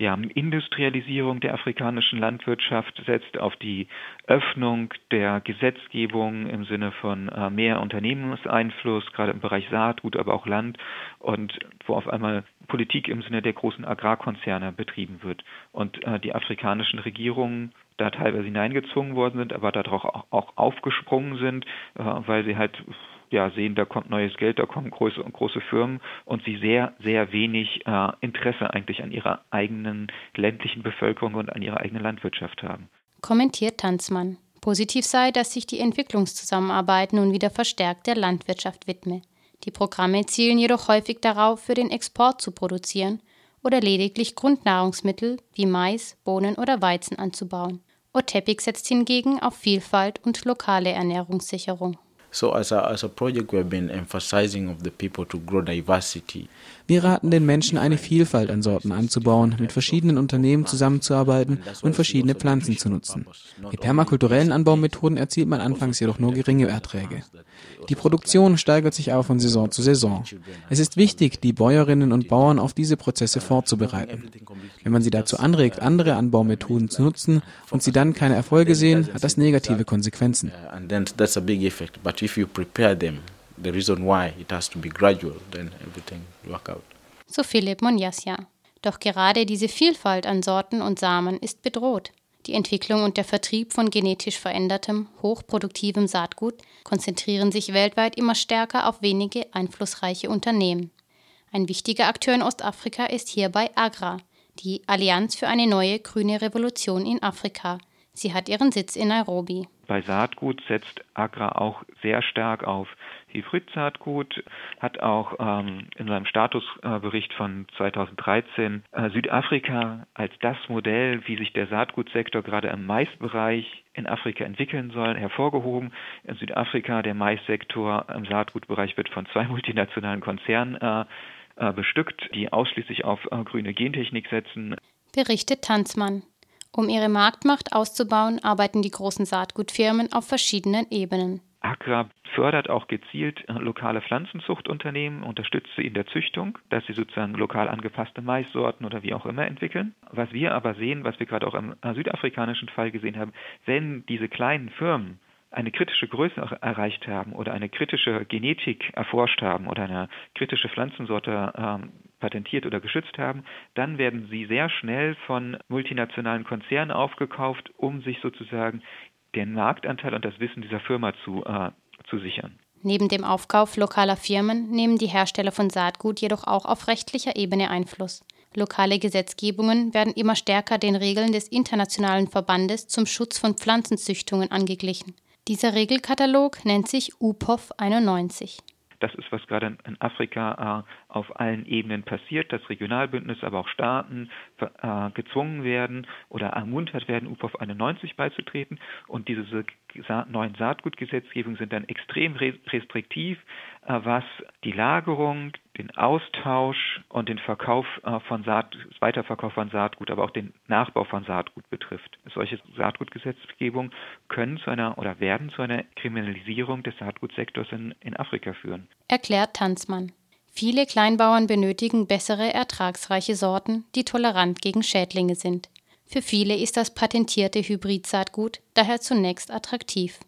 ja, Industrialisierung der afrikanischen Landwirtschaft setzt, auf die Öffnung der Gesetzgebung im Sinne von äh, mehr Unternehmenseinfluss, gerade im Bereich Saatgut, aber auch Land und wo auf einmal Politik im Sinne der großen Agrarkonzerne betrieben wird. Und äh, die afrikanischen Regierungen da teilweise hineingezwungen worden sind, aber darauf auch, aufgesprungen sind, äh, weil sie halt ja, sehen, da kommt neues Geld, da kommen große, große Firmen und sie sehr, sehr wenig äh, Interesse eigentlich an ihrer eigenen ländlichen Bevölkerung und an ihrer eigenen Landwirtschaft haben. Kommentiert Tanzmann. Positiv sei, dass sich die Entwicklungszusammenarbeit nun wieder verstärkt der Landwirtschaft widme. Die Programme zielen jedoch häufig darauf, für den Export zu produzieren oder lediglich Grundnahrungsmittel wie Mais, Bohnen oder Weizen anzubauen. Otepik setzt hingegen auf Vielfalt und lokale Ernährungssicherung. So as a, as a project we have been emphasizing of the people to grow diversity. Wir raten den Menschen, eine Vielfalt an Sorten anzubauen, mit verschiedenen Unternehmen zusammenzuarbeiten und verschiedene Pflanzen zu nutzen. Mit permakulturellen Anbaumethoden erzielt man anfangs jedoch nur geringe Erträge. Die Produktion steigert sich aber von Saison zu Saison. Es ist wichtig, die Bäuerinnen und Bauern auf diese Prozesse vorzubereiten. Wenn man sie dazu anregt, andere Anbaumethoden zu nutzen und sie dann keine Erfolge sehen, hat das negative Konsequenzen. But if you prepare them, the reason why it has to be gradual, then everything work out. So Philipp Monjasia. Doch gerade diese Vielfalt an Sorten und Samen ist bedroht. Die Entwicklung und der Vertrieb von genetisch verändertem, hochproduktivem Saatgut konzentrieren sich weltweit immer stärker auf wenige einflussreiche Unternehmen. Ein wichtiger Akteur in Ostafrika ist hierbei Agra, die Allianz für eine neue grüne Revolution in Afrika. Sie hat ihren Sitz in Nairobi. Bei Saatgut setzt Agra auch sehr stark auf Hybrid-Saatgut, hat auch ähm, in seinem Statusbericht von 2013 äh, Südafrika als das Modell, wie sich der Saatgutsektor gerade im Maisbereich in Afrika entwickeln soll, hervorgehoben. In Südafrika der Maissektor im Saatgutbereich wird von zwei (laughs) multinationalen Konzernen äh, äh, bestückt, die ausschließlich auf äh, grüne Gentechnik setzen. Berichtet Tanzmann. Um ihre Marktmacht auszubauen, arbeiten die großen Saatgutfirmen auf verschiedenen Ebenen. Agra fördert auch gezielt äh, lokale Pflanzenzuchtunternehmen, unterstützt sie in der Züchtung, dass sie sozusagen lokal angepasste Maissorten oder wie auch immer entwickeln. Was wir aber sehen, was wir gerade auch im äh, südafrikanischen Fall gesehen haben, wenn diese kleinen Firmen eine kritische Größe erreicht haben oder eine kritische Genetik erforscht haben oder eine kritische Pflanzensorte ähm, patentiert oder geschützt haben, dann werden sie sehr schnell von multinationalen Konzernen aufgekauft, um sich sozusagen den Marktanteil und das Wissen dieser Firma zu, äh, zu sichern. Neben dem Aufkauf lokaler Firmen nehmen die Hersteller von Saatgut jedoch auch auf rechtlicher Ebene Einfluss. Lokale Gesetzgebungen werden immer stärker den Regeln des Internationalen Verbandes zum Schutz von Pflanzenzüchtungen angeglichen. Dieser Regelkatalog nennt sich UPOV 91. Das ist, was gerade in Afrika äh, auf allen Ebenen passiert, dass Regionalbündnisse, aber auch Staaten äh, gezwungen werden oder ermuntert werden, UPOV 91 beizutreten. Und diese neuen Saatgutgesetzgebungen sind dann extrem restriktiv, äh, was die Lagerung, den Austausch und den Verkauf äh, von Saat, Weiterverkauf von Saatgut, aber auch den Nachbau von Saatgut betrifft. Solche Saatgutgesetzgebungen können zu einer oder werden zu einer Kriminalisierung des Saatgutsektors in, in Afrika führen. Erklärt Tanzmann. Viele Kleinbauern benötigen bessere, ertragsreiche Sorten, die tolerant gegen Schädlinge sind. Für viele ist das patentierte Hybrid-Saatgut daher zunächst attraktiv.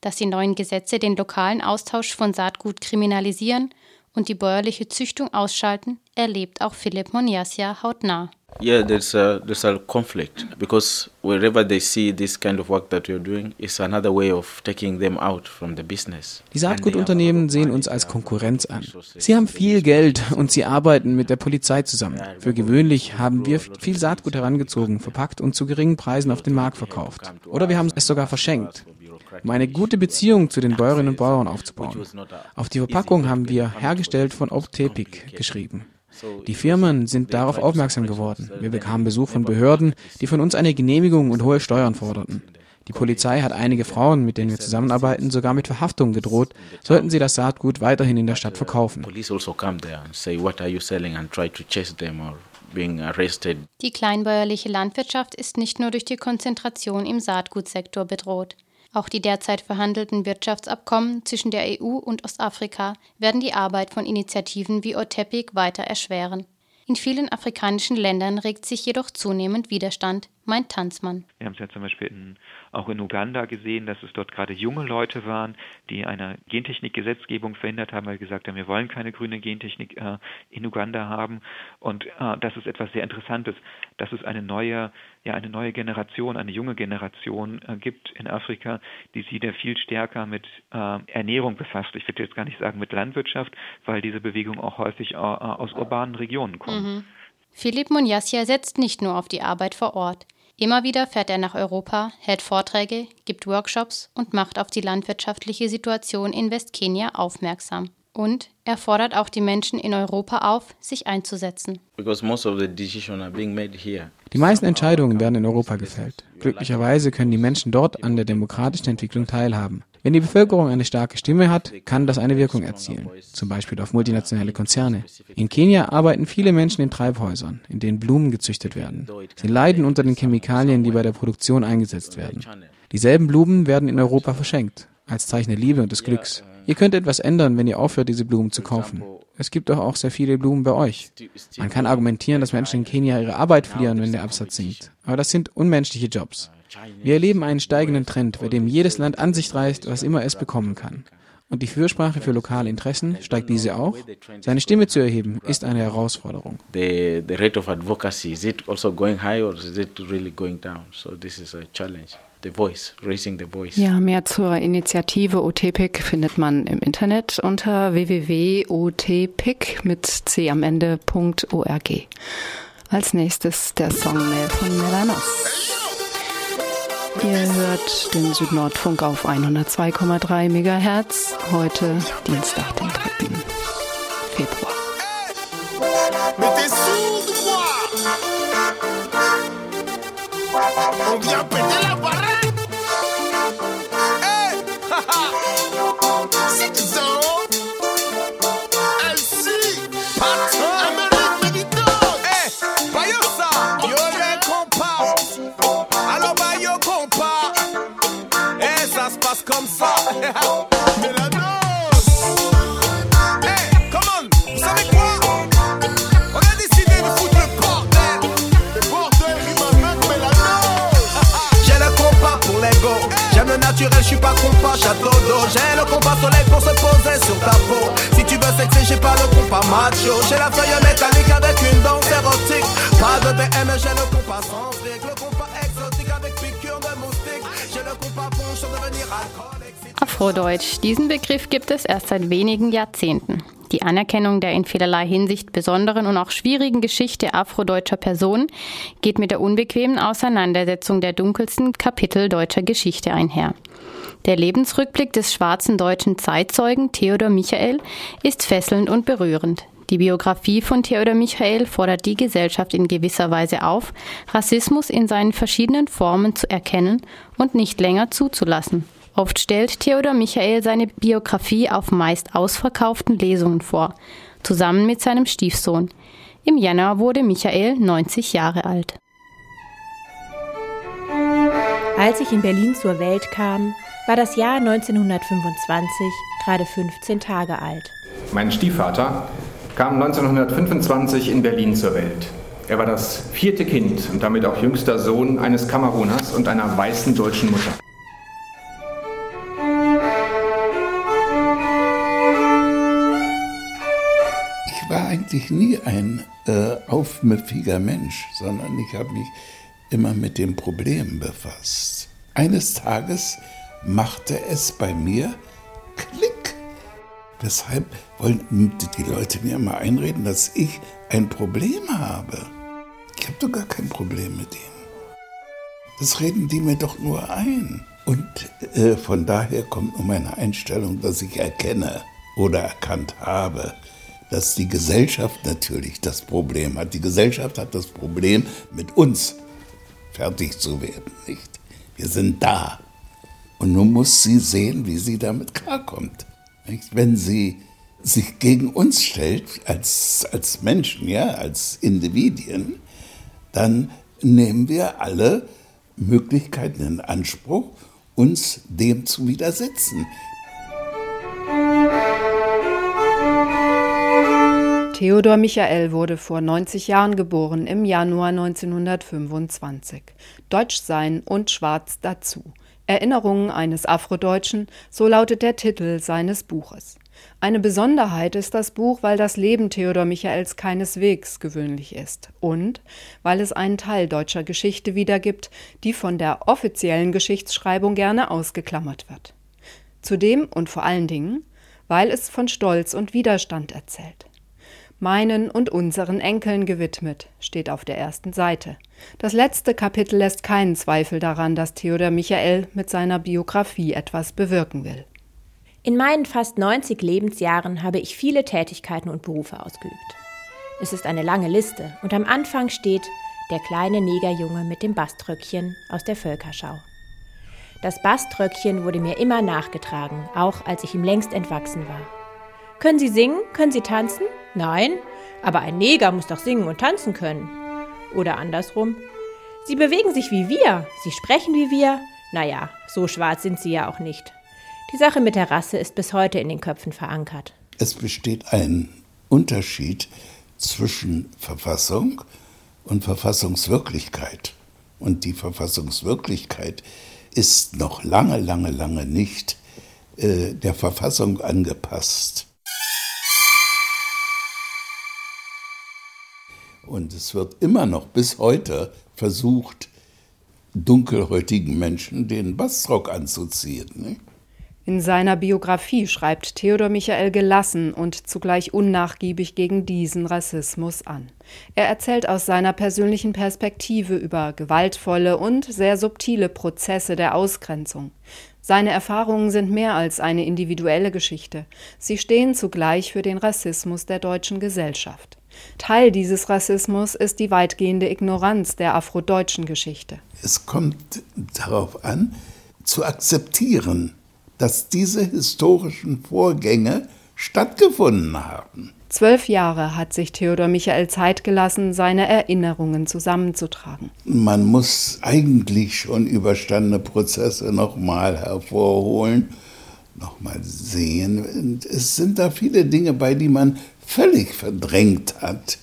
Dass die neuen Gesetze den lokalen Austausch von Saatgut kriminalisieren und die bäuerliche Züchtung ausschalten, erlebt auch Philipp Monjasia hautnah. Yeah, there's a, there's a conflict because wherever they see this kind of work that we're doing, it's another way of taking them out from the business. Die Saatgutunternehmen sehen uns als Konkurrenz an. Sie haben viel Geld und sie arbeiten mit der Polizei zusammen. Für gewöhnlich haben wir viel Saatgut herangezogen, verpackt und zu geringen Preisen auf den Markt verkauft. Oder wir haben es sogar verschenkt um eine gute Beziehung zu den Bäuerinnen und Bauern aufzubauen. Auf die Verpackung haben wir hergestellt von Optepik geschrieben. Die Firmen sind darauf aufmerksam geworden. Wir bekamen Besuch von Behörden, die von uns eine Genehmigung und hohe Steuern forderten. Die Polizei hat einige Frauen, mit denen wir zusammenarbeiten, sogar mit Verhaftung gedroht, sollten sie das Saatgut weiterhin in der Stadt verkaufen. Die kleinbäuerliche Landwirtschaft ist nicht nur durch die Konzentration im Saatgutsektor bedroht. Auch die derzeit verhandelten Wirtschaftsabkommen zwischen der EU und Ostafrika werden die Arbeit von Initiativen wie OTEPIC weiter erschweren. In vielen afrikanischen Ländern regt sich jedoch zunehmend Widerstand, meint Tanzmann. Wir haben es ja zum Beispiel in, auch in Uganda gesehen, dass es dort gerade junge Leute waren, die eine Gentechnikgesetzgebung verhindert haben, weil sie gesagt haben, wir wollen keine grüne Gentechnik äh, in Uganda haben. Und äh, das ist etwas sehr Interessantes, dass es eine neue, ja, eine neue Generation, eine junge Generation äh, gibt in Afrika, die sich wieder viel stärker mit äh, Ernährung befasst. Ich würde jetzt gar nicht sagen mit Landwirtschaft, weil diese Bewegung auch häufig äh, aus urbanen Regionen kommt. Mhm. Philipp Munyasia setzt nicht nur auf die Arbeit vor Ort. Immer wieder fährt er nach Europa, hält Vorträge, gibt Workshops und macht auf die landwirtschaftliche Situation in Westkenia aufmerksam. Und er fordert auch die Menschen in Europa auf, sich einzusetzen. Die meisten Entscheidungen werden in Europa gefällt. Glücklicherweise können die Menschen dort an der demokratischen Entwicklung teilhaben. Wenn die Bevölkerung eine starke Stimme hat, kann das eine Wirkung erzielen, zum Beispiel auf multinationale Konzerne. In Kenia arbeiten viele Menschen in Treibhäusern, in denen Blumen gezüchtet werden. Sie leiden unter den Chemikalien, die bei der Produktion eingesetzt werden. Dieselben Blumen werden in Europa verschenkt, als Zeichen der Liebe und des Glücks. Ihr könnt etwas ändern, wenn ihr aufhört, diese Blumen zu kaufen. Es gibt doch auch sehr viele Blumen bei euch. Man kann argumentieren, dass Menschen in Kenia ihre Arbeit verlieren, wenn der Absatz sinkt. Aber das sind unmenschliche Jobs. Wir erleben einen steigenden Trend, bei dem jedes Land an sich reißt, was immer es bekommen kann. Und die Fürsprache für lokale Interessen, steigt diese auch? Seine Stimme zu erheben, ist eine Herausforderung. The, the rate of advocacy, is it also going high or is it really going down? So this is a challenge. The voice, raising the voice. Ja, mehr zur Initiative OTPIC findet man im Internet unter www.otpic mit c am Ende.org. Als nächstes der Song Mel von Melanos. Ihr hört den Südnordfunk auf 102,3 MHz. Heute Dienstag, den 3. Februar. Hey, ça se passe comme ça. Mélanos. Hey, come on. Vous savez quoi? On a décidé de foutre le bordel. Le bordel rime avec Mélanos. J'ai le compas pour l'ego. J'aime le naturel, je suis pas compas, château d'eau. J'ai le compas soleil pour se poser sur ta peau. Si tu veux sexer, j'ai pas le compas macho. J'ai la feuille métallique avec une danse érotique. Pas de BM, j'ai le compas sans Afrodeutsch. Diesen Begriff gibt es erst seit wenigen Jahrzehnten. Die Anerkennung der in vielerlei Hinsicht besonderen und auch schwierigen Geschichte afrodeutscher Personen geht mit der unbequemen Auseinandersetzung der dunkelsten Kapitel deutscher Geschichte einher. Der Lebensrückblick des schwarzen deutschen Zeitzeugen Theodor Michael ist fesselnd und berührend. Die Biografie von Theodor Michael fordert die Gesellschaft in gewisser Weise auf, Rassismus in seinen verschiedenen Formen zu erkennen und nicht länger zuzulassen. Oft stellt Theodor Michael seine Biografie auf meist ausverkauften Lesungen vor, zusammen mit seinem Stiefsohn. Im Jänner wurde Michael 90 Jahre alt. Als ich in Berlin zur Welt kam, war das Jahr 1925 gerade 15 Tage alt. Mein Stiefvater kam 1925 in Berlin zur Welt. Er war das vierte Kind und damit auch jüngster Sohn eines Kameruners und einer weißen deutschen Mutter. Eigentlich nie ein äh, aufmüpfiger Mensch, sondern ich habe mich immer mit dem Problem befasst. Eines Tages machte es bei mir Klick. Weshalb wollen die Leute mir immer einreden, dass ich ein Problem habe? Ich habe doch gar kein Problem mit ihnen. Das reden die mir doch nur ein. Und äh, von daher kommt nur meine Einstellung, dass ich erkenne oder erkannt habe, dass die Gesellschaft natürlich das Problem hat. Die Gesellschaft hat das Problem, mit uns fertig zu werden, nicht? Wir sind da. Und nun muss sie sehen, wie sie damit klarkommt. Nicht? Wenn sie sich gegen uns stellt, als, als Menschen, ja, als Individuen, dann nehmen wir alle Möglichkeiten in Anspruch, uns dem zu widersetzen. Theodor Michael wurde vor 90 Jahren geboren, im Januar 1925. Deutsch sein und schwarz dazu. Erinnerungen eines Afrodeutschen, so lautet der Titel seines Buches. Eine Besonderheit ist das Buch, weil das Leben Theodor Michaels keineswegs gewöhnlich ist und weil es einen Teil deutscher Geschichte wiedergibt, die von der offiziellen Geschichtsschreibung gerne ausgeklammert wird. Zudem und vor allen Dingen, weil es von Stolz und Widerstand erzählt meinen und unseren Enkeln gewidmet, steht auf der ersten Seite. Das letzte Kapitel lässt keinen Zweifel daran, dass Theodor Michael mit seiner Biografie etwas bewirken will. In meinen fast 90 Lebensjahren habe ich viele Tätigkeiten und Berufe ausgeübt. Es ist eine lange Liste und am Anfang steht der kleine Negerjunge mit dem Baströckchen aus der Völkerschau. Das Baströckchen wurde mir immer nachgetragen, auch als ich ihm längst entwachsen war. Können Sie singen? Können Sie tanzen? Nein, aber ein Neger muss doch singen und tanzen können. Oder andersrum. Sie bewegen sich wie wir, sie sprechen wie wir. Naja, so schwarz sind sie ja auch nicht. Die Sache mit der Rasse ist bis heute in den Köpfen verankert. Es besteht ein Unterschied zwischen Verfassung und Verfassungswirklichkeit. Und die Verfassungswirklichkeit ist noch lange, lange, lange nicht äh, der Verfassung angepasst. Und es wird immer noch bis heute versucht, dunkelhäutigen Menschen den Bastrock anzuziehen. Nicht? In seiner Biografie schreibt Theodor Michael gelassen und zugleich unnachgiebig gegen diesen Rassismus an. Er erzählt aus seiner persönlichen Perspektive über gewaltvolle und sehr subtile Prozesse der Ausgrenzung. Seine Erfahrungen sind mehr als eine individuelle Geschichte. Sie stehen zugleich für den Rassismus der deutschen Gesellschaft. Teil dieses Rassismus ist die weitgehende Ignoranz der afrodeutschen Geschichte. Es kommt darauf an, zu akzeptieren, dass diese historischen Vorgänge stattgefunden haben. Zwölf Jahre hat sich Theodor Michael Zeit gelassen, seine Erinnerungen zusammenzutragen. Man muss eigentlich schon überstandene Prozesse nochmal hervorholen, nochmal sehen. Und es sind da viele Dinge bei, die man völlig verdrängt hat.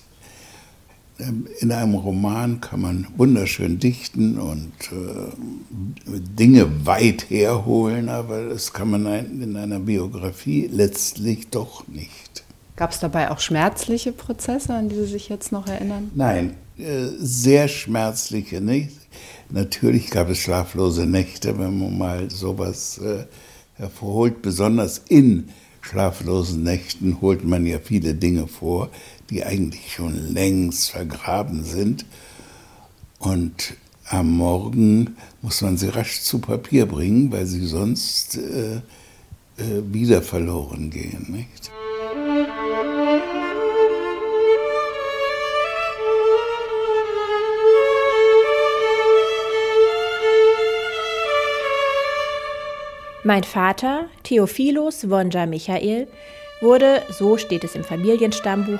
Ähm, in einem Roman kann man wunderschön dichten und äh, Dinge weit herholen, aber das kann man in einer Biografie letztlich doch nicht. Gab es dabei auch schmerzliche Prozesse, an die Sie sich jetzt noch erinnern? Nein, äh, sehr schmerzliche nicht. Natürlich gab es schlaflose Nächte, wenn man mal sowas äh, hervorholt, besonders in schlaflosen Nächten holt man ja viele Dinge vor, die eigentlich schon längst vergraben sind. Und am Morgen muss man sie rasch zu Papier bringen, weil sie sonst äh, äh, wieder verloren gehen. Nicht? Mein Vater, Theophilus Wonja Michael, wurde, so steht es im Familienstammbuch,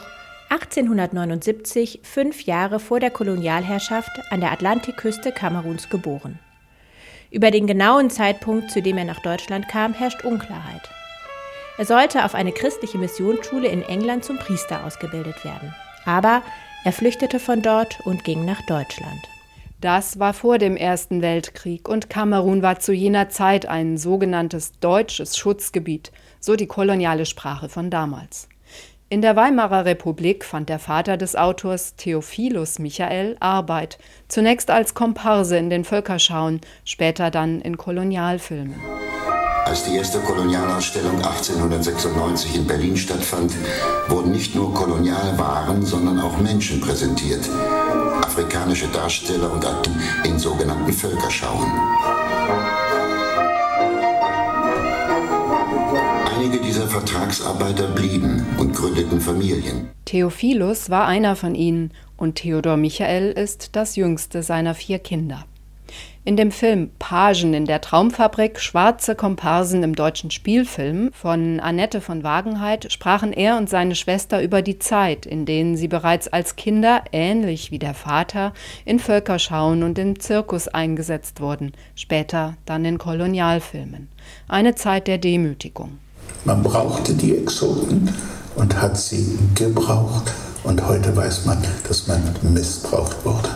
1879, fünf Jahre vor der Kolonialherrschaft, an der Atlantikküste Kameruns geboren. Über den genauen Zeitpunkt, zu dem er nach Deutschland kam, herrscht Unklarheit. Er sollte auf eine christliche Missionsschule in England zum Priester ausgebildet werden. Aber er flüchtete von dort und ging nach Deutschland. Das war vor dem Ersten Weltkrieg und Kamerun war zu jener Zeit ein sogenanntes deutsches Schutzgebiet, so die koloniale Sprache von damals. In der Weimarer Republik fand der Vater des Autors Theophilus Michael Arbeit, zunächst als Komparse in den Völkerschauen, später dann in Kolonialfilmen. Als die erste Kolonialausstellung 1896 in Berlin stattfand, wurden nicht nur Kolonialwaren, sondern auch Menschen präsentiert. Afrikanische Darsteller und Akten in sogenannten Völkerschauen. Einige dieser Vertragsarbeiter blieben und gründeten Familien. Theophilus war einer von ihnen und Theodor Michael ist das jüngste seiner vier Kinder. In dem Film Pagen in der Traumfabrik, schwarze Komparsen im deutschen Spielfilm von Annette von Wagenheit sprachen er und seine Schwester über die Zeit, in denen sie bereits als Kinder, ähnlich wie der Vater, in Völkerschauen und im Zirkus eingesetzt wurden, später dann in Kolonialfilmen. Eine Zeit der Demütigung. Man brauchte die Exoten und hat sie gebraucht. Und heute weiß man, dass man missbraucht wurde.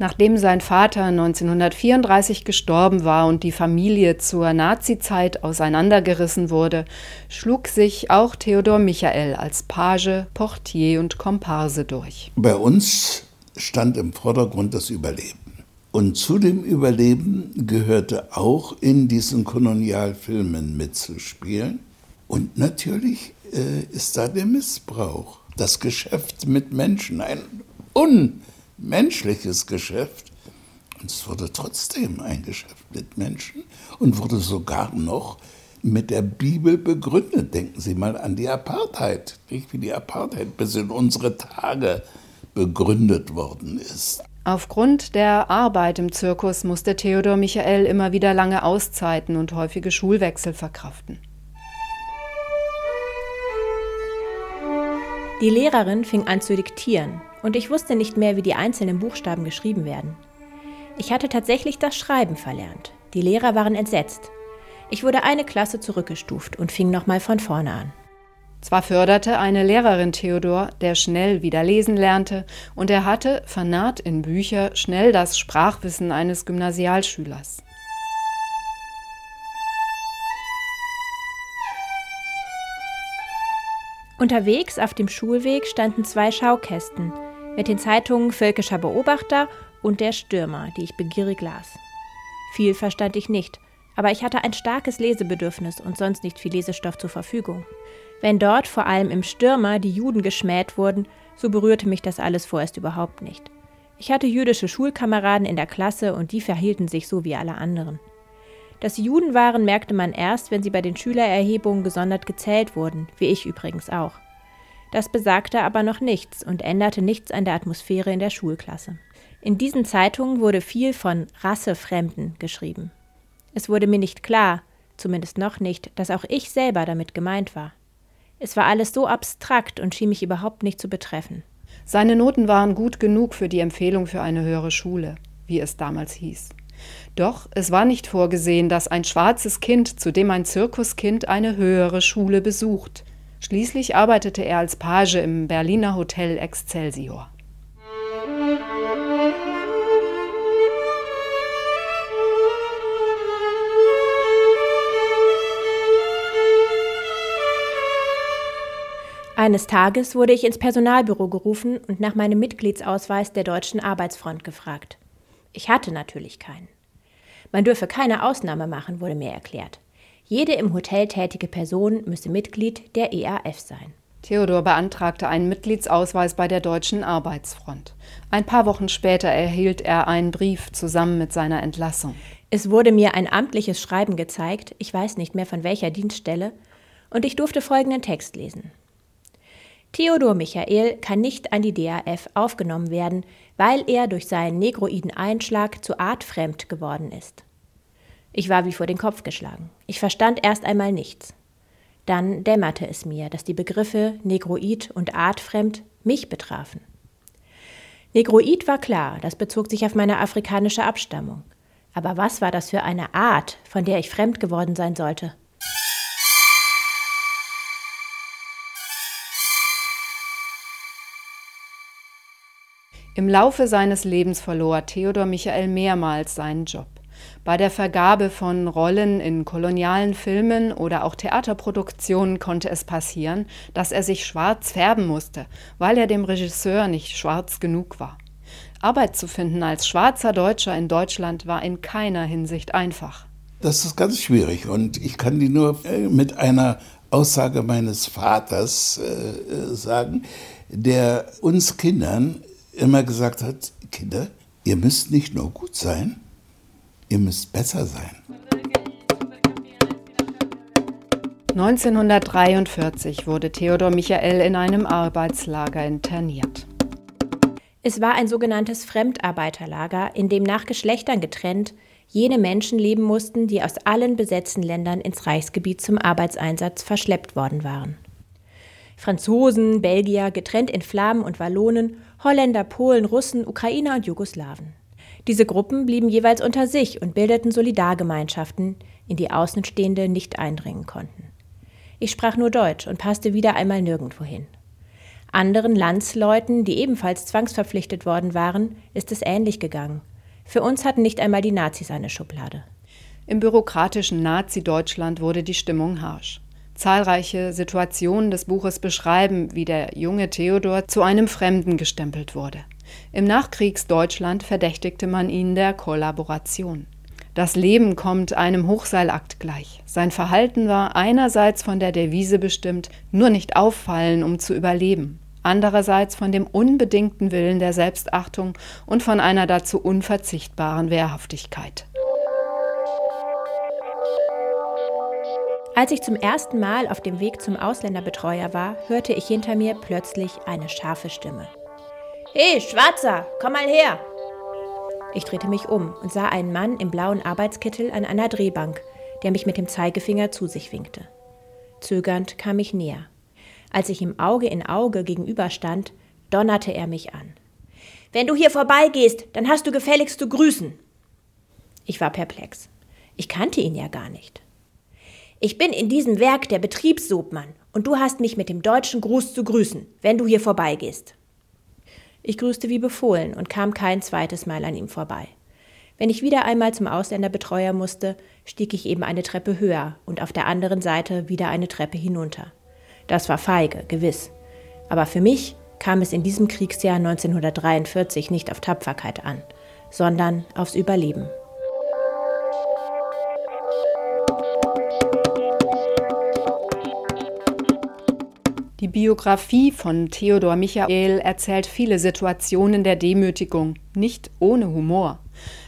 Nachdem sein Vater 1934 gestorben war und die Familie zur Nazizeit auseinandergerissen wurde, schlug sich auch Theodor Michael als Page, Portier und Komparse durch. Bei uns stand im Vordergrund das Überleben. Und zu dem Überleben gehörte auch in diesen Kolonialfilmen mitzuspielen. Und natürlich äh, ist da der Missbrauch, das Geschäft mit Menschen, ein unmenschliches Geschäft. Und es wurde trotzdem ein Geschäft mit Menschen und wurde sogar noch mit der Bibel begründet. Denken Sie mal an die Apartheid, nicht? wie die Apartheid bis in unsere Tage begründet worden ist. Aufgrund der Arbeit im Zirkus musste Theodor Michael immer wieder lange Auszeiten und häufige Schulwechsel verkraften. Die Lehrerin fing an zu diktieren und ich wusste nicht mehr, wie die einzelnen Buchstaben geschrieben werden. Ich hatte tatsächlich das Schreiben verlernt. Die Lehrer waren entsetzt. Ich wurde eine Klasse zurückgestuft und fing nochmal von vorne an. Zwar förderte eine Lehrerin Theodor, der schnell wieder lesen lernte, und er hatte, vernarrt in Bücher, schnell das Sprachwissen eines Gymnasialschülers. Unterwegs auf dem Schulweg standen zwei Schaukästen mit den Zeitungen Völkischer Beobachter und Der Stürmer, die ich begierig las. Viel verstand ich nicht, aber ich hatte ein starkes Lesebedürfnis und sonst nicht viel Lesestoff zur Verfügung. Wenn dort vor allem im Stürmer die Juden geschmäht wurden, so berührte mich das alles vorerst überhaupt nicht. Ich hatte jüdische Schulkameraden in der Klasse und die verhielten sich so wie alle anderen. Dass sie Juden waren, merkte man erst, wenn sie bei den Schülererhebungen gesondert gezählt wurden, wie ich übrigens auch. Das besagte aber noch nichts und änderte nichts an der Atmosphäre in der Schulklasse. In diesen Zeitungen wurde viel von Rassefremden geschrieben. Es wurde mir nicht klar, zumindest noch nicht, dass auch ich selber damit gemeint war. Es war alles so abstrakt und schien mich überhaupt nicht zu betreffen. Seine Noten waren gut genug für die Empfehlung für eine höhere Schule, wie es damals hieß. Doch es war nicht vorgesehen, dass ein schwarzes Kind, zu dem ein Zirkuskind eine höhere Schule besucht. Schließlich arbeitete er als Page im Berliner Hotel Excelsior. Eines Tages wurde ich ins Personalbüro gerufen und nach meinem Mitgliedsausweis der Deutschen Arbeitsfront gefragt. Ich hatte natürlich keinen. Man dürfe keine Ausnahme machen, wurde mir erklärt. Jede im Hotel tätige Person müsse Mitglied der EAF sein. Theodor beantragte einen Mitgliedsausweis bei der Deutschen Arbeitsfront. Ein paar Wochen später erhielt er einen Brief zusammen mit seiner Entlassung. Es wurde mir ein amtliches Schreiben gezeigt, ich weiß nicht mehr von welcher Dienststelle, und ich durfte folgenden Text lesen. Theodor Michael kann nicht an die DAF aufgenommen werden, weil er durch seinen negroiden Einschlag zu artfremd geworden ist. Ich war wie vor den Kopf geschlagen. Ich verstand erst einmal nichts. Dann dämmerte es mir, dass die Begriffe negroid und artfremd mich betrafen. Negroid war klar, das bezog sich auf meine afrikanische Abstammung. Aber was war das für eine Art, von der ich fremd geworden sein sollte? Im Laufe seines Lebens verlor Theodor Michael mehrmals seinen Job. Bei der Vergabe von Rollen in kolonialen Filmen oder auch Theaterproduktionen konnte es passieren, dass er sich schwarz färben musste, weil er dem Regisseur nicht schwarz genug war. Arbeit zu finden als schwarzer Deutscher in Deutschland war in keiner Hinsicht einfach. Das ist ganz schwierig und ich kann die nur äh, mit einer Aussage meines Vaters äh, äh sagen, der uns Kindern immer gesagt hat, Kinder, ihr müsst nicht nur gut sein, ihr müsst besser sein. 1943 wurde Theodor Michael in einem Arbeitslager interniert. Es war ein sogenanntes Fremdarbeiterlager, in dem nach Geschlechtern getrennt jene Menschen leben mussten, die aus allen besetzten Ländern ins Reichsgebiet zum Arbeitseinsatz verschleppt worden waren. Franzosen, Belgier, getrennt in Flamen und Wallonen, Holländer, Polen, Russen, Ukrainer und Jugoslawen. Diese Gruppen blieben jeweils unter sich und bildeten Solidargemeinschaften, in die Außenstehende nicht eindringen konnten. Ich sprach nur Deutsch und passte wieder einmal nirgendwo hin. Anderen Landsleuten, die ebenfalls zwangsverpflichtet worden waren, ist es ähnlich gegangen. Für uns hatten nicht einmal die Nazis eine Schublade. Im bürokratischen Nazi-Deutschland wurde die Stimmung harsch. Zahlreiche Situationen des Buches beschreiben, wie der junge Theodor zu einem Fremden gestempelt wurde. Im Nachkriegsdeutschland verdächtigte man ihn der Kollaboration. Das Leben kommt einem Hochseilakt gleich. Sein Verhalten war einerseits von der Devise bestimmt, nur nicht auffallen, um zu überleben, andererseits von dem unbedingten Willen der Selbstachtung und von einer dazu unverzichtbaren Wehrhaftigkeit. Als ich zum ersten Mal auf dem Weg zum Ausländerbetreuer war, hörte ich hinter mir plötzlich eine scharfe Stimme. Hey, Schwarzer, komm mal her! Ich drehte mich um und sah einen Mann im blauen Arbeitskittel an einer Drehbank, der mich mit dem Zeigefinger zu sich winkte. Zögernd kam ich näher. Als ich ihm Auge in Auge gegenüberstand, donnerte er mich an. Wenn du hier vorbeigehst, dann hast du gefälligst zu grüßen. Ich war perplex. Ich kannte ihn ja gar nicht. Ich bin in diesem Werk der Betriebsobmann und du hast mich mit dem deutschen Gruß zu grüßen, wenn du hier vorbeigehst. Ich grüßte wie befohlen und kam kein zweites Mal an ihm vorbei. Wenn ich wieder einmal zum Ausländerbetreuer musste, stieg ich eben eine Treppe höher und auf der anderen Seite wieder eine Treppe hinunter. Das war feige, gewiss. Aber für mich kam es in diesem Kriegsjahr 1943 nicht auf Tapferkeit an, sondern aufs Überleben. Die Biografie von Theodor Michael erzählt viele Situationen der Demütigung, nicht ohne Humor.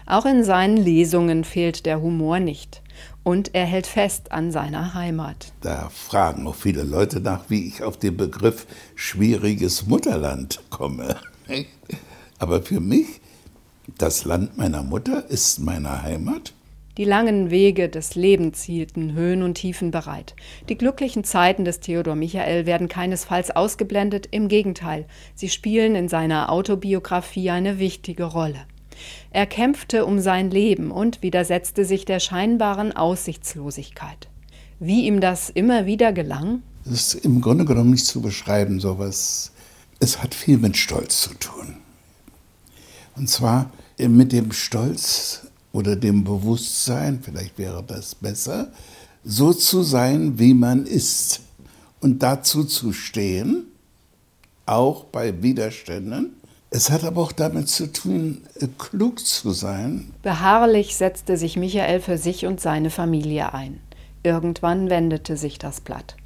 Auch in seinen Lesungen fehlt der Humor nicht. Und er hält fest an seiner Heimat. Da fragen auch viele Leute nach, wie ich auf den Begriff schwieriges Mutterland komme. (laughs) Aber für mich, das Land meiner Mutter ist meine Heimat die langen Wege des Lebens hielten Höhen und Tiefen bereit. Die glücklichen Zeiten des Theodor Michael werden keinesfalls ausgeblendet, im Gegenteil, sie spielen in seiner Autobiografie eine wichtige Rolle. Er kämpfte um sein Leben und widersetzte sich der scheinbaren Aussichtslosigkeit. Wie ihm das immer wieder gelang? Es ist im Grunde genommen nicht zu beschreiben, sowas. Es hat viel mit Stolz zu tun. Und zwar mit dem Stolz oder dem Bewusstsein, vielleicht wäre das besser, so zu sein, wie man ist und dazu zu stehen, auch bei Widerständen. Es hat aber auch damit zu tun, äh, klug zu sein. Beharrlich setzte sich Michael für sich und seine Familie ein. Irgendwann wendete sich das Blatt.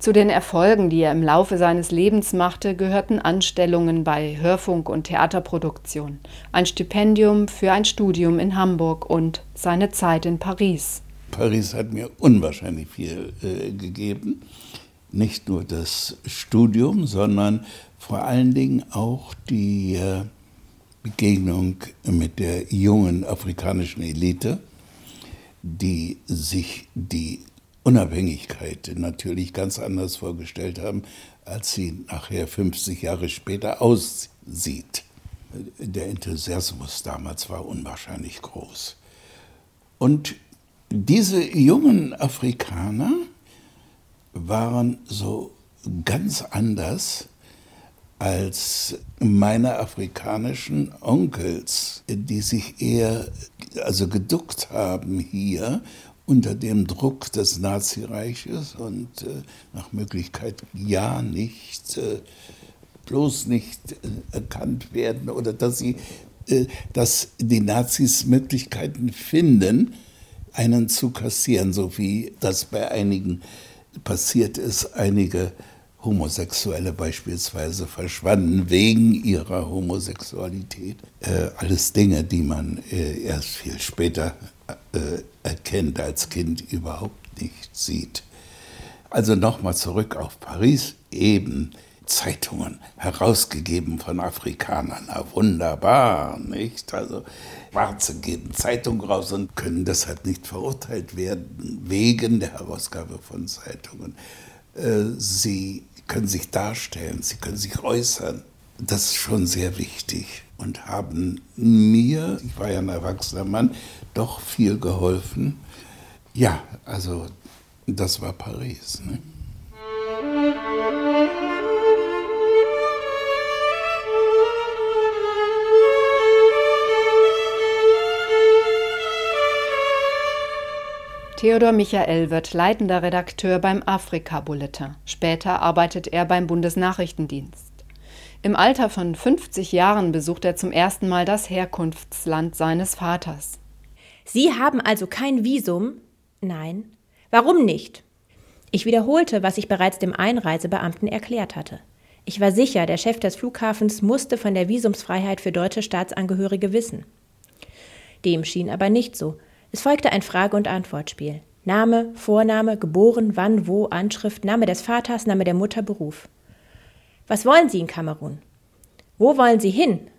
Zu den Erfolgen, die er im Laufe seines Lebens machte, gehörten Anstellungen bei Hörfunk- und Theaterproduktion, ein Stipendium für ein Studium in Hamburg und seine Zeit in Paris. Paris hat mir unwahrscheinlich viel äh, gegeben. Nicht nur das Studium, sondern vor allen Dingen auch die äh, Begegnung mit der jungen afrikanischen Elite, die sich die Unabhängigkeit natürlich ganz anders vorgestellt haben, als sie nachher 50 Jahre später aussieht. Der Enthusiasmus damals war unwahrscheinlich groß. Und diese jungen Afrikaner waren so ganz anders als meine afrikanischen Onkels, die sich eher also geduckt haben hier unter dem Druck des Nazireiches und äh, nach Möglichkeit ja nicht, äh, bloß nicht äh, erkannt werden oder dass sie, äh, dass die Nazis Möglichkeiten finden, einen zu kassieren, so wie das bei einigen passiert ist. Einige Homosexuelle beispielsweise verschwanden wegen ihrer Homosexualität. Äh, alles Dinge, die man äh, erst viel später äh, erkennt, als Kind überhaupt nicht sieht. Also nochmal zurück auf Paris, eben Zeitungen herausgegeben von Afrikanern. Na wunderbar, nicht? Also Schwarze geben Zeitungen raus und können deshalb nicht verurteilt werden wegen der Herausgabe von Zeitungen. Äh, sie können sich darstellen, sie können sich äußern. Das ist schon sehr wichtig und haben mir, ich war ja ein erwachsener Mann, doch viel geholfen. Ja, also das war Paris. Ne? Theodor Michael wird leitender Redakteur beim Afrika-Bulletin. Später arbeitet er beim Bundesnachrichtendienst. Im Alter von 50 Jahren besucht er zum ersten Mal das Herkunftsland seines Vaters. Sie haben also kein Visum? Nein. Warum nicht? Ich wiederholte, was ich bereits dem Einreisebeamten erklärt hatte. Ich war sicher, der Chef des Flughafens musste von der Visumsfreiheit für deutsche Staatsangehörige wissen. Dem schien aber nicht so. Es folgte ein Frage- und Antwortspiel. Name, Vorname, geboren, wann, wo, Anschrift, Name des Vaters, Name der Mutter, Beruf. Was wollen Sie in Kamerun? Wo wollen Sie hin?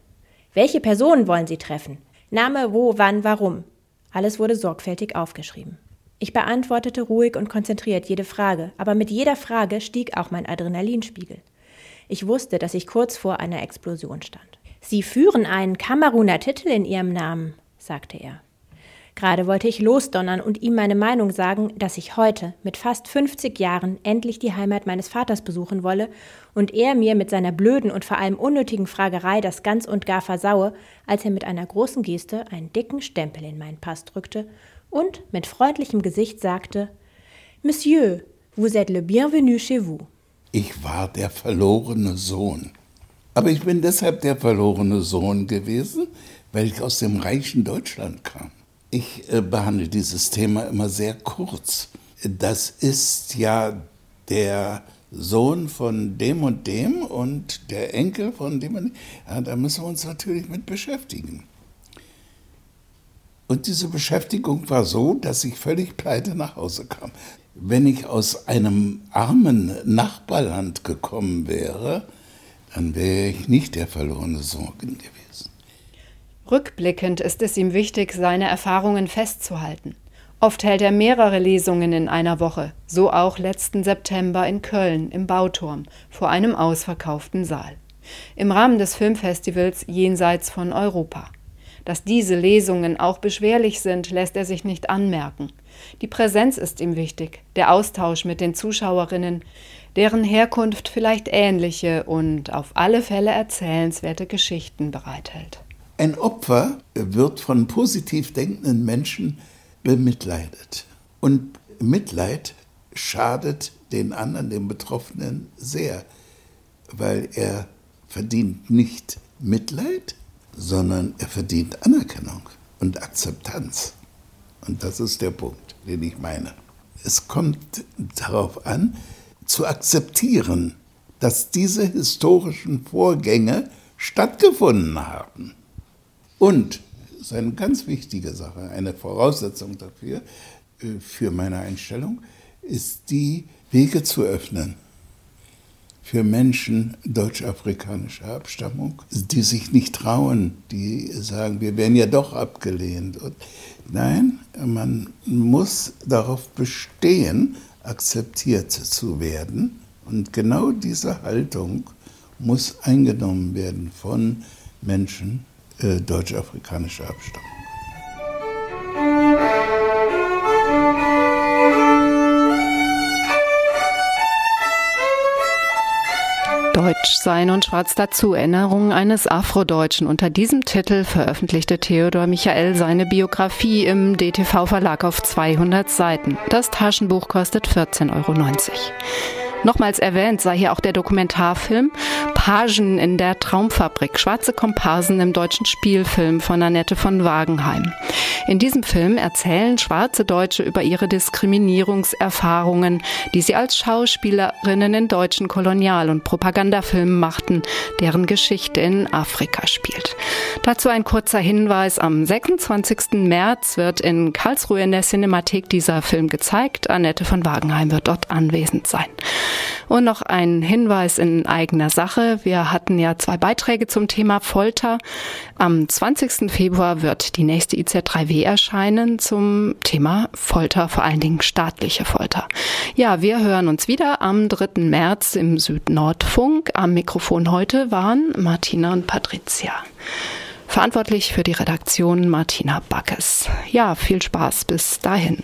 Welche Personen wollen Sie treffen? Name, wo, wann, warum. Alles wurde sorgfältig aufgeschrieben. Ich beantwortete ruhig und konzentriert jede Frage, aber mit jeder Frage stieg auch mein Adrenalinspiegel. Ich wusste, dass ich kurz vor einer Explosion stand. Sie führen einen Kameruner Titel in Ihrem Namen, sagte er. Gerade wollte ich losdonnern und ihm meine Meinung sagen, dass ich heute, mit fast 50 Jahren, endlich die Heimat meines Vaters besuchen wolle und er mir mit seiner blöden und vor allem unnötigen Fragerei das ganz und gar versaue, als er mit einer großen Geste einen dicken Stempel in meinen Pass drückte und mit freundlichem Gesicht sagte: Monsieur, vous êtes le bienvenu chez vous. Ich war der verlorene Sohn. Aber ich bin deshalb der verlorene Sohn gewesen, weil ich aus dem reichen Deutschland kam. Ich äh, behandle dieses Thema immer sehr kurz. Das ist ja der Sohn von dem und dem und der Enkel von dem und dem. Ja, da müssen wir uns natürlich mit beschäftigen. Und diese Beschäftigung war so, dass ich völlig pleite nach Hause kam. Wenn ich aus einem armen Nachbarland gekommen wäre, dann wäre ich nicht der verlorene Sohn gewesen. Rückblickend ist es ihm wichtig, seine Erfahrungen festzuhalten. Oft hält er mehrere Lesungen in einer Woche, so auch letzten September in Köln im Bauturm vor einem ausverkauften Saal. Im Rahmen des Filmfestivals Jenseits von Europa. Dass diese Lesungen auch beschwerlich sind, lässt er sich nicht anmerken. Die Präsenz ist ihm wichtig, der Austausch mit den Zuschauerinnen, deren Herkunft vielleicht ähnliche und auf alle Fälle erzählenswerte Geschichten bereithält. Ein Opfer wird von positiv denkenden Menschen bemitleidet. Und Mitleid schadet den anderen, den Betroffenen, sehr, weil er verdient nicht Mitleid, sondern er verdient Anerkennung und Akzeptanz. Und das ist der Punkt, den ich meine. Es kommt darauf an, zu akzeptieren, dass diese historischen Vorgänge stattgefunden haben. Und, das ist eine ganz wichtige Sache, eine Voraussetzung dafür, äh, für meine Einstellung, ist die Wege zu öffnen für Menschen deutsch-afrikanischer Abstammung, die sich nicht trauen, die sagen, wir werden ja doch abgelehnt. Und nein, man muss darauf bestehen, akzeptiert zu werden. Und genau diese Haltung muss eingenommen werden von Menschen äh, deutsch-afrikanischer Abstammung. Deutsch sein und schwarz dazu Erinnerungen eines Afrodeutschen. Unter diesem Titel veröffentlichte Theodor Michael seine Biografie im DTV Verlag auf 200 Seiten. Das Taschenbuch kostet 14,90 Euro. Nochmals erwähnt sei hier auch der Dokumentarfilm Pagen in der Traumfabrik, schwarze Komparsen im deutschen Spielfilm von Annette von Wagenheim. In diesem Film erzählen schwarze Deutsche über ihre Diskriminierungserfahrungen, die sie als Schauspielerinnen in deutschen Kolonial- und Propagandafilmen machten, deren Geschichte in Afrika spielt. Dazu ein kurzer Hinweis. Am 26. März wird in Karlsruhe in der Cinemathek dieser Film gezeigt. Annette von Wagenheim wird dort anwesend sein. Und noch ein Hinweis in eigener Sache. Wir hatten ja zwei Beiträge zum Thema Folter. Am 20. Februar wird die nächste IZ3W erscheinen zum Thema Folter, vor allen Dingen staatliche Folter. Ja, wir hören uns wieder am 3. März im Südnordfunk. Am Mikrofon heute waren Martina und Patricia. Verantwortlich für die Redaktion Martina Backes. Ja, viel Spaß bis dahin.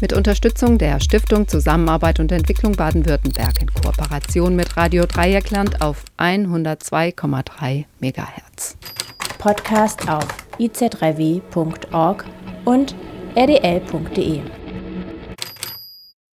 Mit Unterstützung der Stiftung Zusammenarbeit und Entwicklung Baden-Württemberg in Kooperation mit Radio Dreieckland auf 102,3 MHz. Podcast auf iz3w.org und rdl.de.